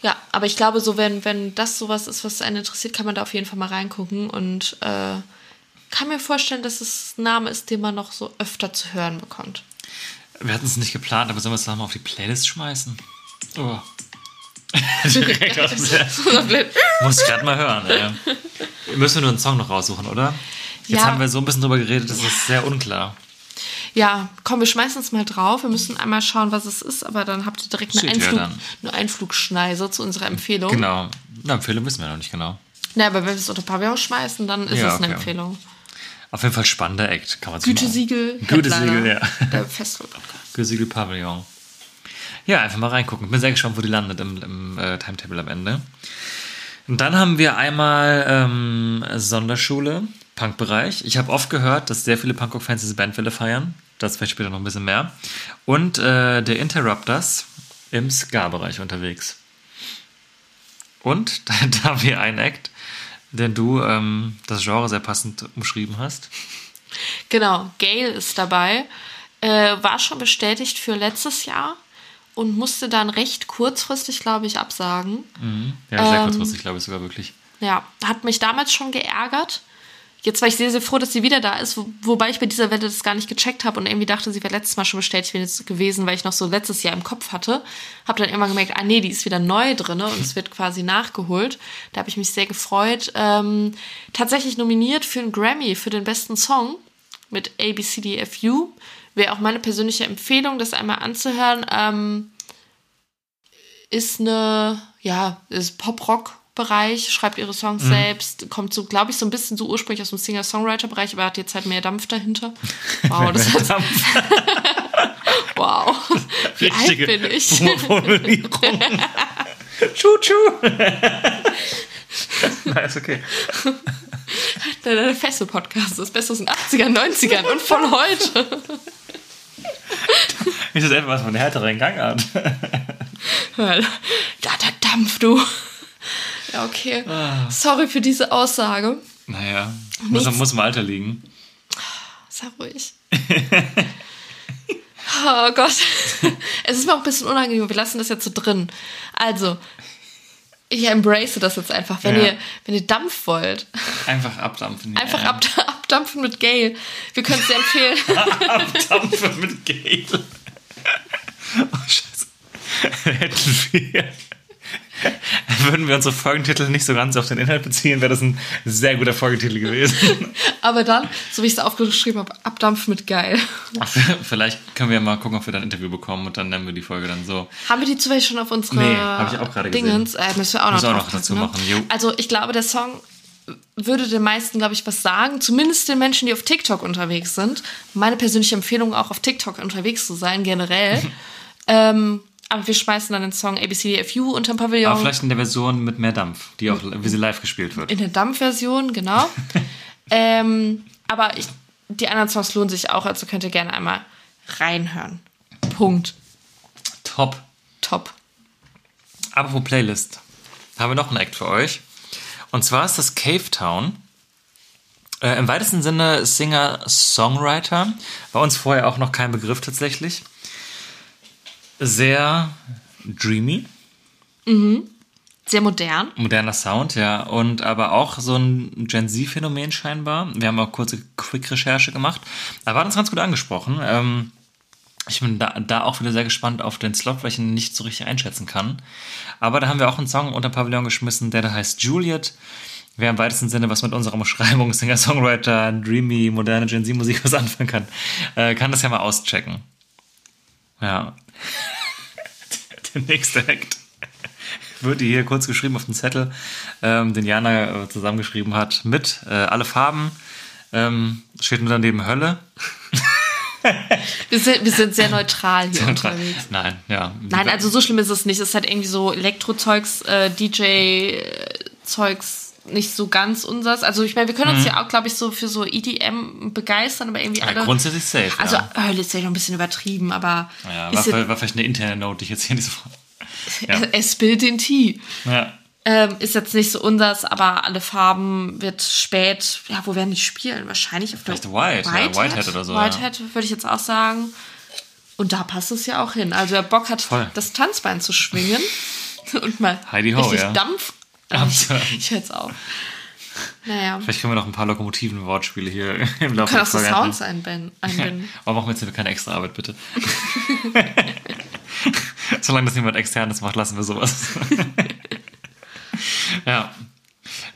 Ja, aber ich glaube, so wenn, wenn das sowas ist, was einen interessiert, kann man da auf jeden Fall mal reingucken und äh, kann mir vorstellen, dass es ein Name ist, den man noch so öfter zu hören bekommt. Wir hatten es nicht geplant, aber sollen wir es nochmal auf die Playlist schmeißen? Oh. Direkt aus dem Muss ich gerade mal hören. Ey. Müssen wir nur einen Song noch raussuchen, oder? Jetzt Ja. haben wir so ein bisschen drüber geredet, das ist sehr unklar. Ja, komm, wir schmeißen es mal drauf. Wir müssen einmal schauen, was es ist, aber dann habt ihr direkt eine, Einflug, eine Einflugschneise zu unserer Empfehlung. Genau. Na, Empfehlung wissen wir noch nicht genau. Na, aber wenn wir es unter Pavillon schmeißen, dann ist Ja, es eine okay. Empfehlung. Auf jeden Fall spannender Act, kann man so Gütesiegel, Gütesiegel, ja. Der Festival-Podcast. Gütesiegel Pavillon. Ja, einfach mal reingucken. Bin sehr gespannt, wo die landet im, im äh, Timetable am Ende. Und dann haben wir einmal ähm, Sonderschule, Punkbereich. Ich habe oft gehört, dass sehr viele Punkrock-Fans diese Bandwelle feiern. Das vielleicht später noch ein bisschen mehr. Und äh, der Interrupters im Ska-Bereich unterwegs. Und da, da haben wir einen Act, den du ähm, das Genre sehr passend umschrieben hast. Genau, Gail ist dabei. Äh, war schon bestätigt für letztes Jahr und musste dann recht kurzfristig, glaube ich, absagen. Ja, sehr Ähm, kurzfristig, glaube ich sogar wirklich. Ja, hat mich damals schon geärgert. Jetzt war ich sehr, sehr froh, dass sie wieder da ist, wo, wobei ich bei dieser Welle das gar nicht gecheckt habe und irgendwie dachte, sie wäre letztes Mal schon bestätigt gewesen, weil ich noch so letztes Jahr im Kopf hatte. Habe dann irgendwann gemerkt, ah nee, die ist wieder neu drin und es wird quasi nachgeholt. Da habe ich mich sehr gefreut. Ähm, tatsächlich nominiert für einen Grammy für den besten Song mit ABCDFU. Wäre auch meine persönliche Empfehlung, das einmal anzuhören. Ähm, ist eine, ja, ist Pop-Rock-Bereich, schreibt ihre Songs Mhm. selbst, kommt so, glaube ich, so ein bisschen so ursprünglich aus dem Singer-Songwriter-Bereich, aber hat jetzt halt mehr Dampf dahinter. Wow, das heißt, wow. Wie alt bin ich? Formulierung. Tschu-tschu. Na, ist okay. Der, der Fessel-Podcast, das Beste aus den 80ern, 90ern und von heute. Ist das etwas von härteren Gangart? Da, der Dampf, du. Ja, okay. Ah. Sorry für diese Aussage. Naja, muss, Nichts. muss im Alter liegen. Sei ruhig. oh Gott. Es ist mir auch ein bisschen unangenehm, wir lassen das jetzt so drin. Also, ich embrace das jetzt einfach. Wenn, Ja. ihr, wenn ihr Dampf wollt, Einfach abdampfen. ja. einfach ab, abdampfen mit Gail. Wir können es dir empfehlen. Abdampfen mit Gale. Oh, Scheiße. Hätten wir. Würden wir unsere Folgentitel nicht so ganz auf den Inhalt beziehen, wäre das ein sehr guter Folgetitel gewesen. aber dann, so wie ich es aufgeschrieben habe, abdampfen mit Geil. Ach, Vielleicht können wir mal gucken, ob wir dann ein Interview bekommen und dann nennen wir die Folge dann so. Haben wir die zufällig schon auf unsere Nee, hab ich auch gerade gesehen. Dingens? Äh, müssen wir auch noch, wir auch noch dazu packen, machen, jo. Also ich glaube, der Song würde den meisten, glaube ich, was sagen. Zumindest den Menschen, die auf TikTok unterwegs sind. Meine persönliche Empfehlung, auch auf TikTok unterwegs zu sein, generell. ähm, aber wir schmeißen dann den Song ABCDFU unterm Pavillon. Aber vielleicht in der Version mit mehr Dampf, die auch, wie sie live gespielt wird. in der Dampfversion, genau. ähm, aber ich, die anderen Songs lohnen sich auch, also könnt ihr gerne einmal reinhören. Punkt. Top. Top. Apropos Playlist. Haben wir noch einen Act für euch. Und zwar ist das Cave Town. Äh, Im weitesten Sinne Singer-Songwriter. Bei uns vorher auch noch kein Begriff tatsächlich. Sehr dreamy, Sehr modern. moderner Sound, ja. Und aber auch so ein Gen Z-Phänomen scheinbar. Wir haben auch kurze Quick-Recherche gemacht. Da war uns ganz gut angesprochen. Ähm, ich bin da, da auch wieder sehr gespannt auf den Slot, weil ich ihn nicht so richtig einschätzen kann. Aber da haben wir auch einen Song unter Pavillon geschmissen, der da heißt Juliet. Wer im weitesten Sinne was mit unserer Umschreibung Singer-Songwriter, Dreamy, moderne Gen Z-Musik was anfangen kann, äh, kann das ja mal auschecken. Ja. Der nächste Act wird hier kurz geschrieben auf dem Zettel, ähm, den Jana äh, zusammengeschrieben hat, mit äh, alle Farben. Ähm, steht nur daneben Hölle. Wir sind, wir sind sehr neutral hier unterwegs. Nein, ja. Nein, also so schlimm ist es nicht. Es ist halt irgendwie so Elektrozeugs, äh, DJ-Zeugs nicht so ganz unsers. Also ich meine, wir können uns ja auch, glaube ich, so für so EDM begeistern, aber irgendwie Mhm. Ja, alle. grundsätzlich safe. Also ja. Hölle ist ja noch ein bisschen übertrieben, aber Ja, war, vielleicht- war vielleicht eine interne Note, die ich jetzt hier nicht so. ja. es spielt den Tee. Ja. Ähm, ist jetzt nicht so unsers, aber alle Farben wird spät. Ja, wo werden die spielen? Wahrscheinlich auf Vielleicht der White, ja, Whitehead oder so. Whitehead würde ich jetzt auch sagen. Und da passt es ja auch hin. Also wer Bock hat, Voll. das Tanzbein zu schwingen und mal Heidi ho, richtig ja. Dampf. Ja. Ich höre jetzt auf. Naja, Vielleicht können wir noch ein paar lokomotiven Wortspiele hier im Laufe kann der auch so Sounds einbinden. einbinden. Aber machen wir jetzt keine extra Arbeit, bitte. Solange das niemand externes macht, lassen wir sowas. ja.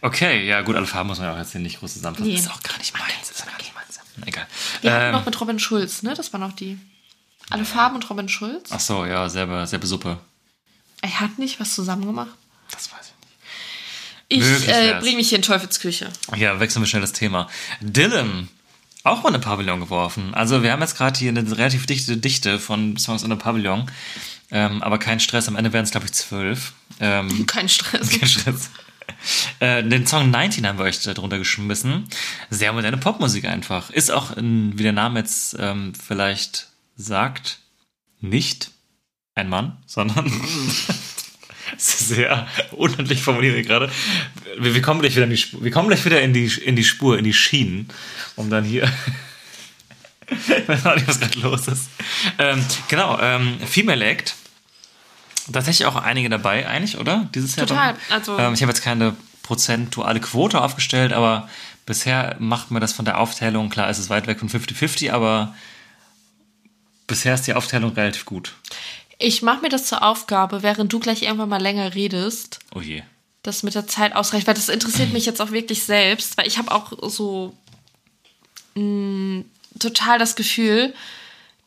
Okay, ja gut, alle Farben muss man ja auch jetzt hier nicht groß zusammenfassen. Nee. Ist auch gar nicht meins. Ist auch gar nicht meins. Egal. Wir hatten Ähm, noch mit Robin Schulz, ne? Das war noch die. Alle Farben und Robin Schulz. ach so, ja, selber, selber Suppe. Er hat nicht was zusammen gemacht. Das weiß ich nicht. Ich äh, bringe mich hier in Teufelsküche. Ja, wechseln wir schnell das Thema. Dylan, auch mal eine Pavillon geworfen. Also wir haben jetzt gerade hier eine relativ dichte Dichte von Songs in der Pavillon. Ähm, aber kein Stress, am Ende werden es, glaube ich, zwölf. Ähm, Kein Stress. kein Stress. Äh, den Song 19 haben wir euch da drunter geschmissen. Sehr moderne Popmusik einfach. Ist auch, ein, wie der Name jetzt ähm, vielleicht sagt, nicht ein Mann, sondern sehr unhandlich formuliert gerade. Wir, wir kommen gleich wieder in die Spur. Wir kommen gleich wieder in die, in die Spur, in die Schienen, um dann hier. ich weiß auch nicht, was gerade los ist. Ähm, genau, ähm, Female Act. Tatsächlich auch einige dabei, eigentlich, oder? Dieses Jahr. Total, dann? also- Ähm, ich habe jetzt keine prozentuale Quote aufgestellt, aber bisher macht man das von der Aufteilung, klar, es ist weit weg von 50-50, aber bisher ist die Aufteilung relativ gut. Ich mache mir das zur Aufgabe, während du gleich irgendwann mal länger redest, Oh je. das mit der Zeit ausreicht, weil das interessiert mich jetzt auch wirklich selbst, weil ich habe auch so mh, total das Gefühl,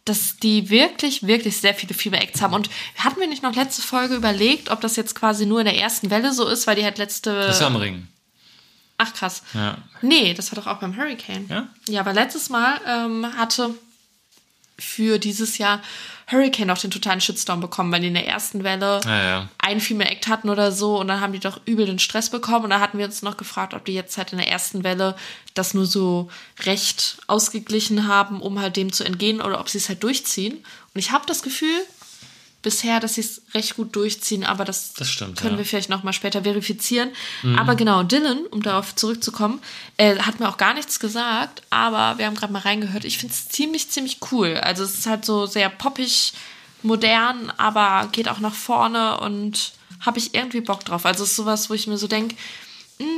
dass die wirklich, wirklich sehr viele Fieber-Acts haben. Und hatten wir nicht noch letzte Folge überlegt, ob das jetzt quasi nur in der ersten Welle so ist, weil die halt letzte. Das ist ja am Ring. Ach krass. Ja. Nee, das war doch auch beim Hurricane. Ja? Ja, aber letztes Mal ähm, hatte für dieses Jahr Hurricane auch den totalen Shitstorm bekommen, weil die in der ersten Welle Ja, ja. ein Female Act hatten oder so und dann haben die doch übel den Stress bekommen und da hatten wir uns noch gefragt, ob die jetzt halt in der ersten Welle das nur so recht ausgeglichen haben, um halt dem zu entgehen oder ob sie es halt durchziehen. Und ich habe das Gefühl bisher, dass sie es recht gut durchziehen, aber das, Das stimmt, können ja. wir vielleicht noch mal später verifizieren. Aber genau, Dylan, um darauf zurückzukommen, äh, hat mir auch gar nichts gesagt, aber wir haben gerade mal reingehört. Ich finde es ziemlich, ziemlich cool. Also es ist halt so sehr poppig, modern, aber geht auch nach vorne und habe ich irgendwie Bock drauf. Also es ist sowas, wo ich mir so denke,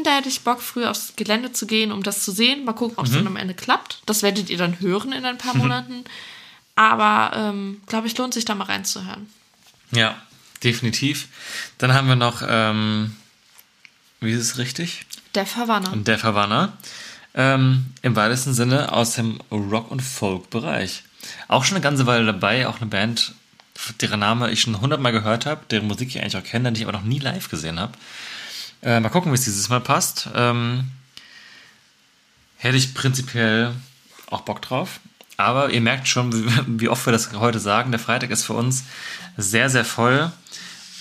da hätte ich Bock, früher aufs Gelände zu gehen, um das zu sehen. Mal gucken, ob es dann am Ende klappt. Das werdet ihr dann hören in ein paar Monaten. Aber ähm, glaube ich, lohnt sich da mal reinzuhören. Ja, definitiv. Dann haben wir noch, ähm, wie ist es richtig? Der Verwanner. Der Verwanner. Ähm, Im weitesten Sinne aus dem Rock- und Folk-Bereich. Auch schon eine ganze Weile dabei, auch eine Band, deren Name ich schon hundertmal gehört habe, deren Musik ich eigentlich auch kenne, die ich aber noch nie live gesehen habe. Äh, mal gucken, wie es dieses Mal passt. Ähm, hätte ich prinzipiell auch Bock drauf. Aber ihr merkt schon, wie, oft wir das heute sagen. Der Freitag ist für uns sehr, sehr voll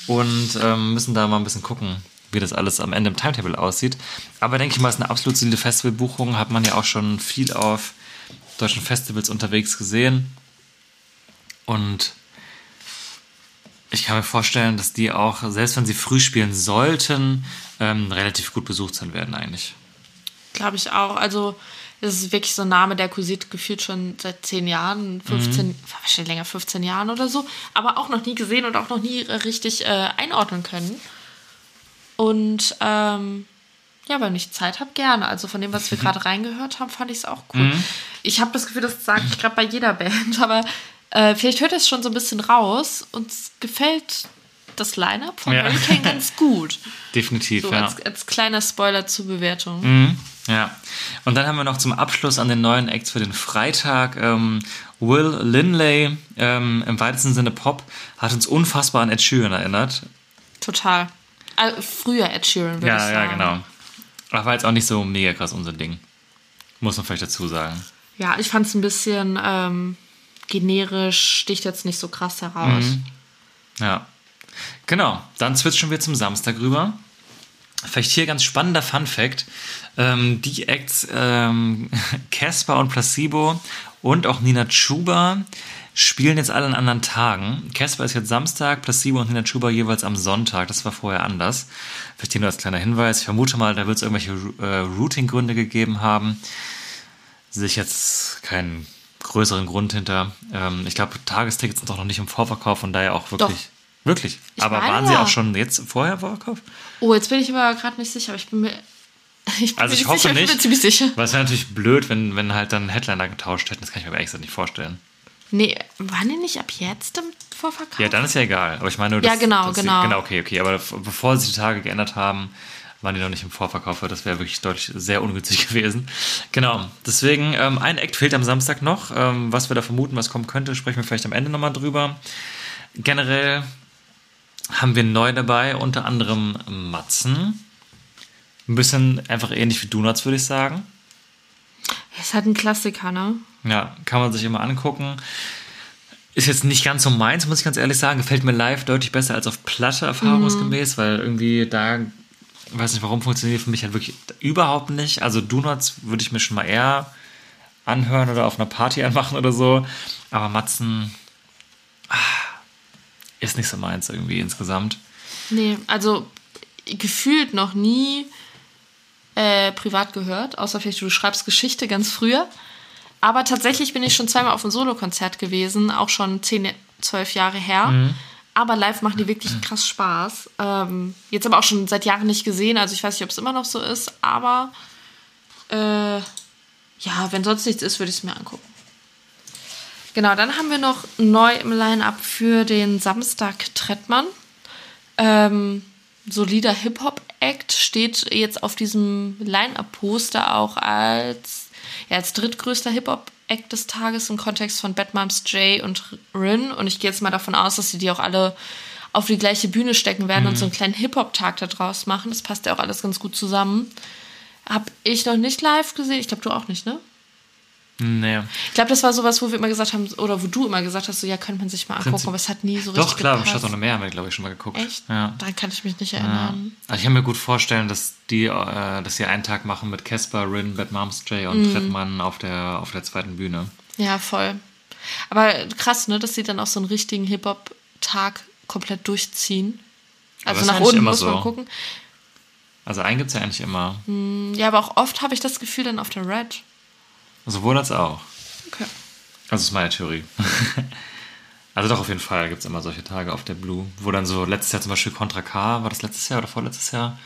und ähm, müssen da mal ein bisschen gucken, wie das alles am Ende im Timetable aussieht. Aber denke ich mal, es ist eine absolut solide Festivalbuchung. Hat man ja auch schon viel auf deutschen Festivals unterwegs gesehen. Und ich kann mir vorstellen, dass die auch, selbst wenn sie früh spielen sollten, ähm, relativ gut besucht sein werden eigentlich. Glaube ich auch. Also, das ist wirklich so ein Name, der kursiert gefühlt schon seit 10 Jahren, 15, wahrscheinlich länger, 15 Jahren oder so, aber auch noch nie gesehen und auch noch nie richtig äh, einordnen können. Und ähm, ja, wenn ich Zeit habe, gerne. Also von dem, was wir gerade reingehört haben, fand ich es auch cool. Ich habe das Gefühl, das sage ich gerade bei jeder Band, aber äh, vielleicht hört es schon so ein bisschen raus. Uns gefällt das Line-Up von Ja. Hurricane ganz gut. Definitiv, So ja. als, als kleiner Spoiler zur Bewertung. Mhm, ja. Und dann haben wir noch zum Abschluss an den neuen Acts für den Freitag ähm, Will Linley, ähm, im weitesten Sinne Pop, hat uns unfassbar an Ed Sheeran erinnert. Total. Also früher Ed Sheeran, würde ich Ja, sagen. ja, genau. Aber war jetzt auch nicht so mega krass unser Ding. Muss man vielleicht dazu sagen. Ja, ich fand es ein bisschen ähm, generisch, sticht jetzt nicht so krass heraus. Mhm. Ja. Genau, dann switchen wir zum Samstag rüber. Vielleicht hier ganz spannender Fun Fact. Ähm, die Acts ähm, Casper und Placebo und auch Nina Chuba spielen jetzt alle an anderen Tagen. Casper ist jetzt Samstag, Placebo und Nina Chuba jeweils am Sonntag. Das war vorher anders. Vielleicht hier nur als kleiner Hinweis. Ich vermute mal, da wird es irgendwelche äh, Routing-Gründe gegeben haben. Sehe ich jetzt keinen größeren Grund hinter. Ähm, ich glaube, Tagestickets sind doch noch nicht im Vorverkauf, von daher auch wirklich. Doch. Wirklich? Ich Aber waren sie ja. auch schon jetzt vorher im Vorverkauf? Oh, jetzt bin ich aber gerade nicht sicher, aber ich bin mir. Ich bin Also mir ich hoffe sicher, Ich bin nicht. mir ziemlich sicher. Weil es wäre natürlich blöd, wenn, wenn halt dann Headliner getauscht hätten. Das kann ich mir aber ehrlich gesagt nicht vorstellen. Nee, waren die nicht ab jetzt im Vorverkauf? Ja, dann ist ja egal. Aber ich meine nur, Ja, dass, genau, dass sie- genau. genau, okay, okay. Aber bevor sie die Tage geändert haben, waren die noch nicht im Vorverkauf. Das wäre wirklich deutlich sehr ungünstig gewesen. Genau. Deswegen, ähm, ein Act fehlt am Samstag noch. Ähm, was wir da vermuten, was kommen könnte, sprechen wir vielleicht am Ende nochmal drüber. Generell haben wir neu dabei, unter anderem Matzen. Ein bisschen einfach ähnlich wie Donuts, würde ich sagen. Ist halt ein Klassiker, ne? Ja, kann man sich immer angucken. Ist jetzt nicht ganz so meins, muss ich ganz ehrlich sagen. Gefällt mir live deutlich besser als auf Platte erfahrungsgemäß, weil irgendwie da, weiß nicht warum, funktioniert für mich halt wirklich überhaupt nicht. Also Donuts würde ich mir schon mal eher anhören oder auf einer Party anmachen oder so. Aber Matzen ah, ist nicht so meins irgendwie insgesamt. Nee, also gefühlt noch nie äh, privat gehört, außer vielleicht du schreibst Geschichte ganz früher. Aber tatsächlich bin ich schon zweimal auf einem Solokonzert gewesen, auch schon 10, 12 Jahre her. Aber live machen die wirklich krass Spaß. Ähm, jetzt aber auch schon seit Jahren nicht gesehen, also ich weiß nicht, ob es immer noch so ist, aber äh, ja, wenn sonst nichts ist, würde ich es mir angucken. Genau, dann haben wir noch neu im Line-Up für den Samstag Trettmann. Ähm, solider Hip-Hop-Act steht jetzt auf diesem Line-Up-Poster auch als, ja, als drittgrößter Hip-Hop-Act des Tages im Kontext von Bad Moms J und Rin. Und ich gehe jetzt mal davon aus, dass sie die auch alle auf die gleiche Bühne stecken werden und so einen kleinen Hip-Hop-Tag da draus machen. Das passt ja auch alles ganz gut zusammen. Hab ich noch nicht live gesehen. Ich glaube, du auch nicht, ne? Nee. Ich glaube, das war sowas, wo wir immer gesagt haben, oder wo du immer gesagt hast, so ja, könnte man sich mal angucken, aber es hat nie so richtig Doch, klar, gepasst. Stadt ohne Meer haben wir, glaube ich, schon mal geguckt. Echt? Ja. Daran kann ich mich nicht Ja. erinnern. Also ich kann mir gut vorstellen, dass die, äh, dass sie einen Tag machen mit Casper, Rin, Bad Moms J und Mhm. Trettmann auf der, auf der zweiten Bühne. Ja, voll. Aber krass, ne, dass sie dann auch so einen richtigen Hip-Hop-Tag komplett durchziehen. Also nach unten immer muss man so. gucken. Also einen gibt es ja eigentlich immer. Ja, aber auch oft habe ich das Gefühl dann auf der Red. Sowohl als auch. Okay. Also ist meine Theorie. also doch, auf jeden Fall gibt es immer solche Tage auf der Blue, wo dann so letztes Jahr zum Beispiel Contra K, war das letztes Jahr oder vorletztes Jahr,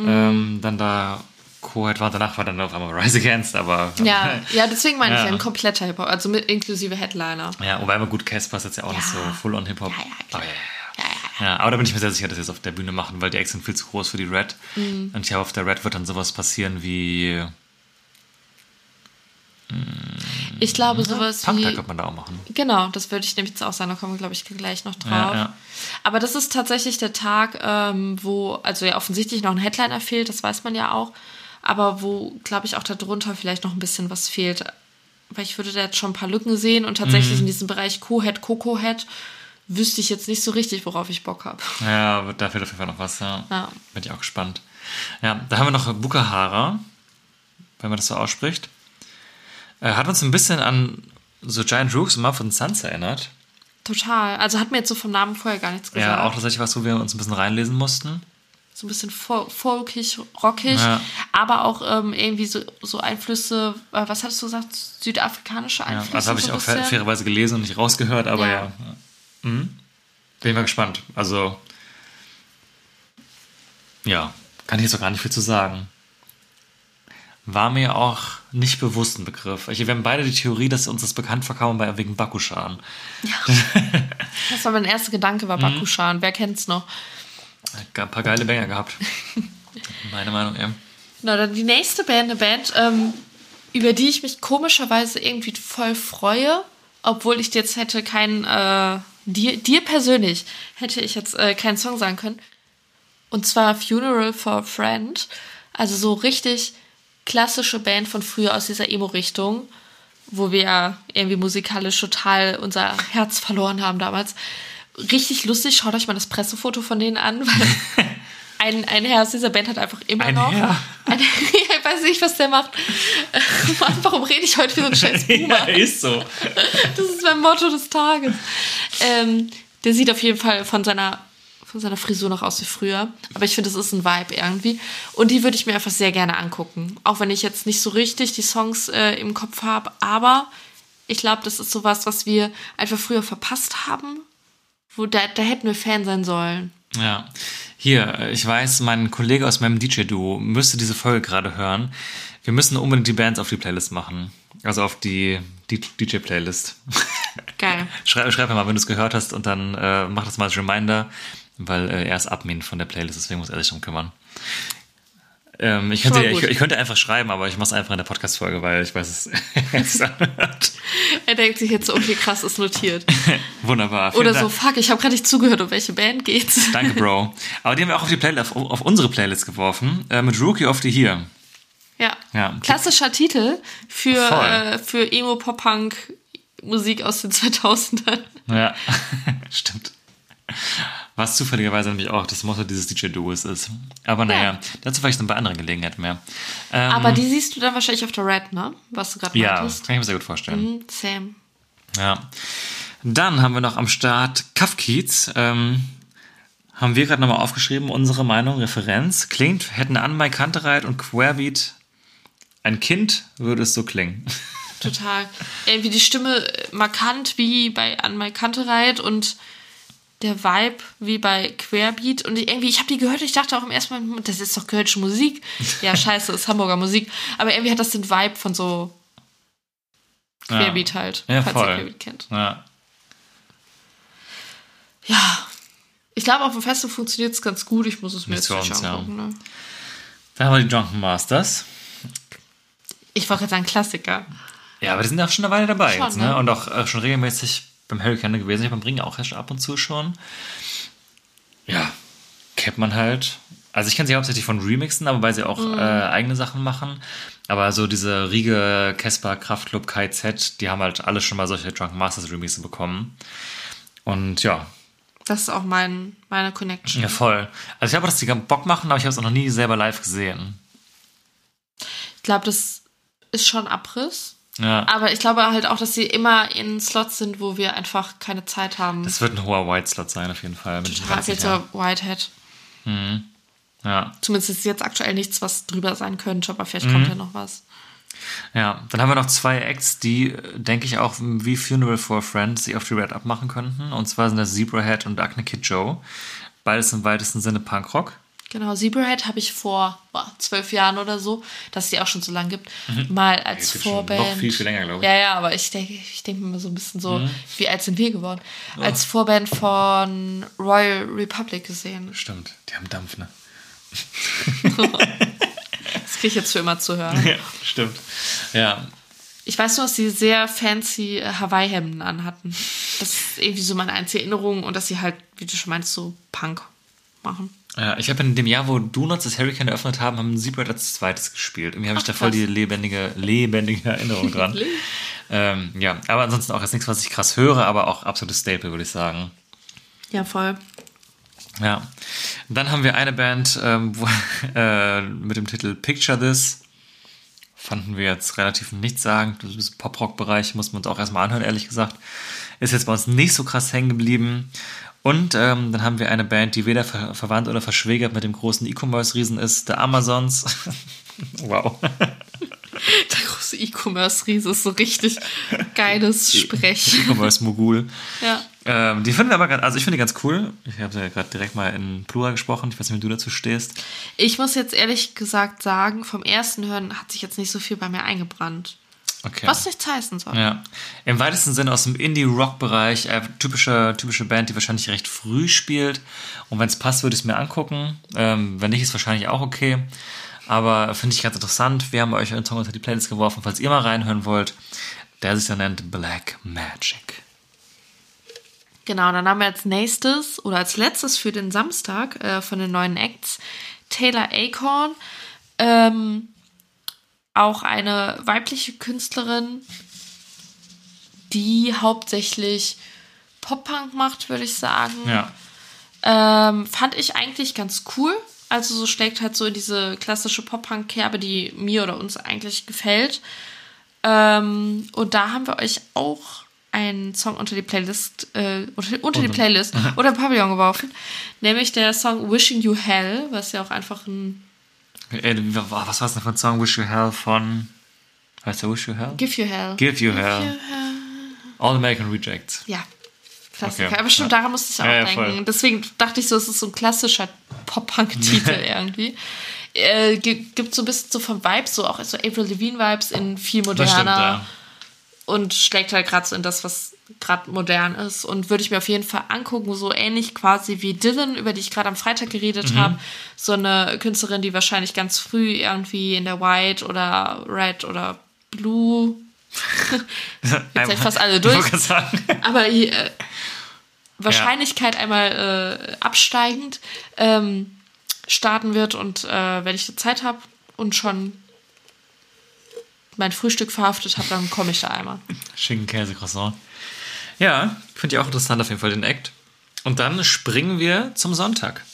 Mhm. ähm, dann da Co-Head war, danach war dann auf einmal Rise Against, aber Ja, ja, deswegen meine ich Ja. ja ein kompletter Hip-Hop, also mit inklusive Headliner. Ja, wobei immer gut, Casper ist jetzt ja auch nicht Ja. so full on Hip-Hop. Ja, ja, klar. Aber ja, ja, ja. Ja, ja, Ja, aber da bin ich mir sehr sicher, dass sie es auf der Bühne machen, weil die Acts sind viel zu groß für die Red. Mhm. Und ich glaube, auf der Red wird dann sowas passieren wie Ich glaube, sowas Punk, da wie. könnte man da auch machen. Genau, das würde ich nämlich jetzt auch sagen, da kommen wir, glaube ich, gleich noch drauf. Ja, ja. Aber das ist tatsächlich der Tag, ähm, wo, also ja offensichtlich noch ein Headliner fehlt, das weiß man ja auch, aber wo, glaube ich, auch darunter vielleicht noch ein bisschen was fehlt. Weil ich würde da jetzt schon ein paar Lücken sehen und tatsächlich Mhm. in diesem Bereich Co-Head, Coco-Head wüsste ich jetzt nicht so richtig, worauf ich Bock habe. Ja, aber da fehlt auf jeden Fall noch was. Ja. Ja. Bin ich auch gespannt. Ja, da haben wir noch Bukahara, wenn man das so ausspricht. Äh, hat uns ein bisschen an so Giant Rooks und Mumford Sons erinnert. Total. Also hat mir jetzt so vom Namen vorher gar nichts gesagt. Ja, auch tatsächlich was, wo wir uns ein bisschen reinlesen mussten. so ein bisschen fol- folkig, rockig, Ja. aber auch ähm, irgendwie so, so Einflüsse, äh, was hattest du gesagt, südafrikanische Ja, Einflüsse? also habe ich so auch bisschen? fairerweise gelesen und nicht rausgehört, aber ja. Ja. Mhm. Bin ich mal gespannt. Also, ja, kann ich jetzt auch gar nicht viel zu sagen. War mir auch nicht bewusst ein Begriff. Ich, wir haben beide die Theorie, dass uns das bekannt vorkam bei wegen Bakushan. Das war mein erster Gedanke, Mhm. war Bakushan. Wer kennt's noch? Ein paar geile Banger gehabt. Meine Meinung, ja. Na, dann die nächste Band, eine Band, ähm, über die ich mich komischerweise irgendwie voll freue, obwohl ich jetzt hätte keinen, äh, dir, dir persönlich hätte ich jetzt äh, keinen Song sagen können. Und zwar Funeral for a Friend. Also so richtig klassische Band von früher aus dieser Emo-Richtung, wo wir irgendwie musikalisch total unser Herz verloren haben damals. Richtig lustig, schaut euch mal das Pressefoto von denen an, weil ein, ein Herr aus dieser Band hat einfach immer Ein noch. Herr? Ein, ich weiß nicht, was der macht. Warum rede ich heute wie so ein scheiß Boomer? ja, ist so. Das ist mein Motto des Tages. Ähm, der sieht auf jeden Fall von seiner, von seiner Frisur noch aus wie früher. Aber ich finde, das ist ein Vibe irgendwie. Und die würde ich mir einfach sehr gerne angucken. Auch wenn ich jetzt nicht so richtig die Songs äh, im Kopf habe. Aber ich glaube, das ist sowas, was wir einfach früher verpasst haben. Wo da, da hätten wir Fan sein sollen. Ja. Hier, ich weiß, mein Kollege aus meinem DJ-Duo müsste diese Folge gerade hören. Wir müssen unbedingt die Bands auf die Playlist machen. Also auf die, die DJ-Playlist. Geil. schreib, schreib mir mal, wenn du es gehört hast und dann äh, mach das mal als Reminder, weil äh, er ist Admin von der Playlist, deswegen muss er sich drum kümmern. Ähm, ich, könnte, ich, ich könnte einfach schreiben, aber ich mache es einfach in der Podcast-Folge, weil ich weiß, es es anhört. Er denkt sich jetzt so, okay, krass, ist notiert. Wunderbar. Oder so, Dank. fuck, ich habe gerade nicht zugehört, um welche Band geht's. Danke, Bro. Aber die haben wir auch auf, die Playlist, auf, auf unsere Playlist geworfen, äh, mit Rookie of the Year. Ja. Ja. Klassischer Titel für, äh, für Emo-Pop-Punk-Musik aus den 2000ern. Ja, stimmt. Was zufälligerweise nämlich auch das Motto dieses DJ-Duos ist. Aber naja, dazu vielleicht noch bei anderer Gelegenheit mehr. Ähm, Aber die siehst du dann wahrscheinlich auf der Red, ne? Was du gerade ja, meintest. kann ich mir sehr gut vorstellen. Mhm, Same. Ja. Dann haben wir noch am Start Kafkiez. Ähm, haben wir gerade nochmal aufgeschrieben, unsere Meinung, Referenz. Klingt, hätten an Mike Kantereit und Querbeat ein Kind, würde es so klingen. Total. Irgendwie die Stimme markant wie bei An My Kantereit und der Vibe wie bei Querbeat. Und irgendwie, ich habe die gehört ich dachte auch im ersten Mal, das ist doch kölsche Musik. Ja, scheiße, ist Hamburger Musik. Aber irgendwie hat das den Vibe von so Querbeat halt, Ja, falls voll. ihr Querbeat kennt. Ja. Ja. Ich glaube, auf dem Festival funktioniert es ganz gut. Ich muss es mir Nichts jetzt nicht uns, ja. angucken. Ne? Dann haben wir die Drunken Masters. Ich wollte gerade sagen, Klassiker. Ja, aber die sind auch schon eine Weile dabei Schon, jetzt, ne? ne? Und auch äh, schon regelmäßig beim Hurricane gewesen. Ich beim Ring auch erst ab und zu schon. Ja, kennt man halt. Also ich kenne sie hauptsächlich von Remixen, aber weil sie auch Mhm. äh, eigene Sachen machen. Aber so diese Riege, Casper, Kraftclub, KZ, die haben halt alle schon mal solche Drunken Masters Remixe bekommen. Und ja, Das ist auch mein, meine Connection. ja voll. Also ich glaube, dass die Bock machen, aber ich habe es auch noch nie selber live gesehen. Ich glaube, das ist schon Abriss. Ja, Aber ich glaube halt auch, dass sie immer in Slots sind, wo wir einfach keine Zeit haben. das wird ein hoher White-Slot sein auf jeden Fall. Total Whitehead. Ja. Zumindest ist jetzt aktuell nichts, was drüber sein könnte, aber vielleicht Mhm. kommt ja noch was. Ja, dann haben wir noch zwei Acts, die, denke ich, auch wie Funeral for a Friend sich auf die Red Up machen könnten. Und zwar sind das Zebrahead und Acne Kid Joe. Beides im weitesten Sinne Punkrock. Genau, Zebrahead habe ich vor boah, zwölf Jahren oder so, dass es die auch schon so lang gibt, mal als Mhm. schon Vorband. noch viel, viel länger, glaube ich. Ja, ja, aber ich denke ich denk mir so ein bisschen so, Mhm. wie alt sind wir geworden? Oh. Als Vorband von Royal Republic gesehen. Stimmt, die haben Dampf, ne? Das kriege ich jetzt für immer zu hören. Ja, stimmt. Ja, Ich weiß nur, dass sie sehr fancy äh, Hawaii-Hemden anhatten. Das ist irgendwie so meine einzige Erinnerung und dass sie halt, wie du schon meinst, so Punk machen. Ja, ich habe in dem Jahr, wo Donuts das Hurricane eröffnet haben, haben Zebrahead als zweites gespielt. Irgendwie habe ich da voll die lebendige, lebendige Erinnerung dran. ähm, ja, aber ansonsten auch jetzt nichts, was ich krass höre, aber auch absolutes Staple, würde ich sagen. Ja, voll. Ja. Dann haben wir eine Band ähm, wo, äh, mit dem Titel Picture This. Fanden wir jetzt relativ nichtssagend. Das ist Pop-Rock-Bereich, muss man uns auch erstmal anhören, ehrlich gesagt. Ist jetzt bei uns nicht so krass hängen geblieben. Und ähm, dann haben wir eine Band, die weder ver verwandt oder verschwägert mit dem großen E-Commerce-Riesen ist, der Amazons. wow. Der große E-Commerce-Riese ist so richtig geiles Sprech. E-Commerce-Mogul. Ja. Ähm, die finden wir aber, ganz- also ich finde die ganz cool. Ich habe ja gerade direkt mal in Plural gesprochen. Ich weiß nicht, wie du dazu stehst. Ich muss jetzt ehrlich gesagt sagen, vom ersten Hören hat sich jetzt nicht so viel bei mir eingebrannt. Okay. Was nichts heißen soll. Ja. Im weitesten Sinne aus dem Indie-Rock-Bereich, äh, typische, typische Band, die wahrscheinlich recht früh spielt. Und wenn es passt, würde ich es mir angucken. Ähm, wenn nicht, ist wahrscheinlich auch okay. Aber finde ich ganz interessant. Wir haben euch einen Song unter die Playlist geworfen, falls ihr mal reinhören wollt. der sich dann nennt Black Magic. Genau, dann haben wir als nächstes oder als letztes für den Samstag äh, von den neuen Acts Taylor Acorn. Ähm, auch eine weibliche Künstlerin, die hauptsächlich Pop-Punk macht, würde ich sagen. Ja. Ähm, fand ich eigentlich ganz cool. Also so schlägt halt so in diese klassische Pop-Punk-Kerbe, die mir oder uns eigentlich gefällt. Ähm, und da haben wir euch auch einen Song unter die Playlist, äh, unter, unter die Playlist oder Pavillon geworfen. Nämlich der Song Wishing You Hell, was ja auch einfach ein Äh, Was war es denn für ein Song? Wish You Hell von. Heißt der Wish You Hell? Give You Hell. Give You Hell. All American Rejects. Ja. Klassiker. Okay. Aber stimmt, Ja. daran musste ich auch Ja, ja, denken. voll. Deswegen dachte ich so, es ist so ein klassischer Pop-Punk-Titel irgendwie. Äh, gi- gibt so ein bisschen so vom Vibe, so auch so April Levine-Vibes in viel moderner. Das stimmt, ja. und schlägt halt gerade so in das, was gerade modern ist. Und würde ich mir auf jeden Fall angucken, so ähnlich quasi wie Dylan, über die ich gerade am Freitag geredet Mhm. habe. So eine Künstlerin, die wahrscheinlich ganz früh irgendwie in der White oder Red oder Blue. Jetzt ich fast alle durch. Aber äh, Wahrscheinlichkeit einmal äh, absteigend ähm, starten wird und äh, wenn ich die Zeit habe und schon mein Frühstück verhaftet habe, dann komme ich da einmal. Schinken, Käse, Croissant. Ja, finde ich auch interessant auf jeden Fall den Act. Und dann springen wir zum Sonntag.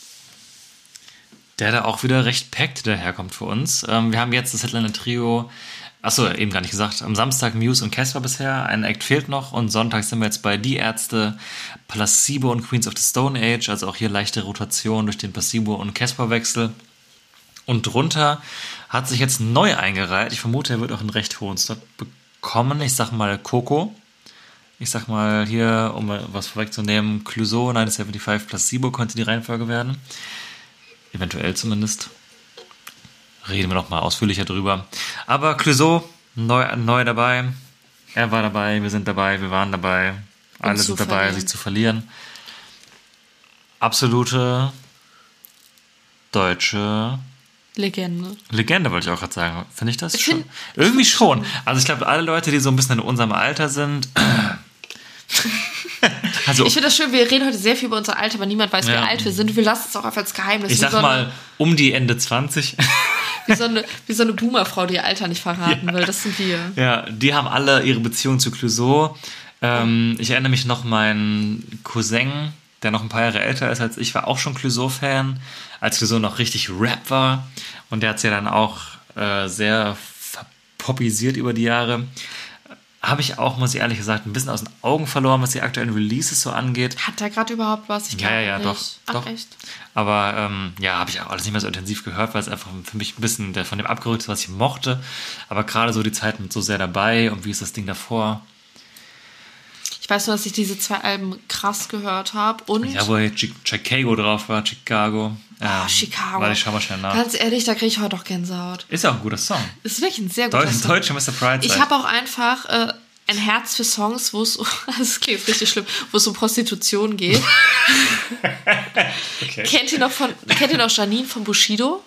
Der da auch wieder recht packt daherkommt für uns. Ähm, wir haben jetzt das Headliner Trio, achso, eben gar nicht gesagt, am Samstag Muse und Casper bisher. Ein Act fehlt noch und Sonntag sind wir jetzt bei Die Ärzte, Placebo und Queens of the Stone Age. Also auch hier leichte Rotation durch den Placebo- und Casper-Wechsel. Und drunter hat sich jetzt neu eingereiht. Ich vermute, er wird auch einen recht hohen Slot bekommen. Ich sag mal Coco. Ich sag mal hier, um was vorwegzunehmen, Clouseau 975 Placebo könnte die Reihenfolge werden. Eventuell zumindest. Reden wir noch mal ausführlicher drüber. Aber Clouseau, neu, neu dabei. Er war dabei, wir sind dabei, wir waren dabei. Alle sind dabei, verlieren. sich zu verlieren. Absolute deutsche Legende. Legende wollte ich auch gerade sagen. Finde ich das Ich schon? Irgendwie schon. Also ich glaube, alle Leute, die so ein bisschen in unserem Alter sind. also Ich finde das schön, wir reden heute sehr viel über unser Alter, aber niemand weiß, wie Ja. alt wir sind. Wir lassen es auch einfach als Geheimnis. ich sag so mal Eine, um die Ende 20. wie, so eine, wie so eine Boomerfrau, die ihr Alter nicht verraten will. Das sind wir. ja, die haben alle ihre Beziehung zu Clouseau. Ähm, ich erinnere mich noch, mein Cousin, der noch ein paar Jahre älter ist als ich, war auch schon Clouseau-Fan, als Clouseau noch richtig Rap war. Und der hat es ja dann auch äh, sehr verpoppisiert über die Jahre. Habe ich auch, muss ich ehrlich gesagt, ein bisschen aus den Augen verloren, was die aktuellen Releases so angeht. Hat da gerade überhaupt was? Ich Ja, ja, ja, doch. Ach, doch. echt? Aber ähm, ja, habe ich auch alles nicht mehr so intensiv gehört, weil es einfach für mich ein bisschen der, von dem abgerückt ist, was ich mochte. Aber gerade so die Zeit mit so sehr dabei und wie ist das Ding davor? Ich weiß nur, dass ich diese zwei Alben krass gehört habe. Und Ja, wo Chicago drauf war, Chicago. Ähm, Ah, Chicago. Warte, ich schau mal schnell nach. Ganz ehrlich, da kriege ich heute auch Gänsehaut. Ist ja auch ein guter Song. Ist wirklich ein sehr guter Deutsch, Song. deutsche Mr. Pride. Ich habe auch einfach äh, ein Herz für Songs, wo es, das klingt richtig schlimm, wo es um Prostitution geht. Kennt ihr noch von, kennt ihr noch Janine von Bushido?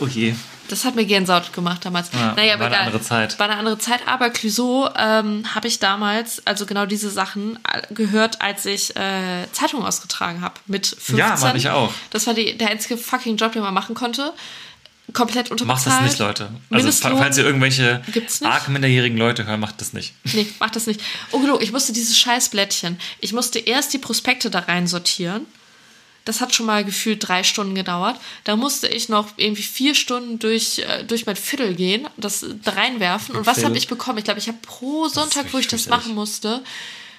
Oh je. Das hat mir Gänsehaut gemacht damals. Ja, naja, aber war eine egal. andere Zeit. War eine andere Zeit, aber Clouseau ähm, habe ich damals, also genau diese Sachen äh, gehört, als ich äh, Zeitung ausgetragen habe. Mit 15. Ja, Mann, ich auch. Das war die, der einzige fucking Job, den man machen konnte. Komplett Macht unterbezahlt. das nicht, Leute. Also, Mindestlohn falls ihr irgendwelche arg minderjährigen Leute hören, macht das nicht. Nee, mach das nicht. Oh, genau, ich musste dieses scheiß Blättchen. Ich musste erst die Prospekte da rein sortieren. Das hat schon mal gefühlt drei Stunden gedauert. Da musste ich noch irgendwie vier Stunden durch, äh, durch mein Viertel gehen, das da reinwerfen. Und was habe ich bekommen? Ich glaube, ich habe pro Sonntag, wo ich das machen musste,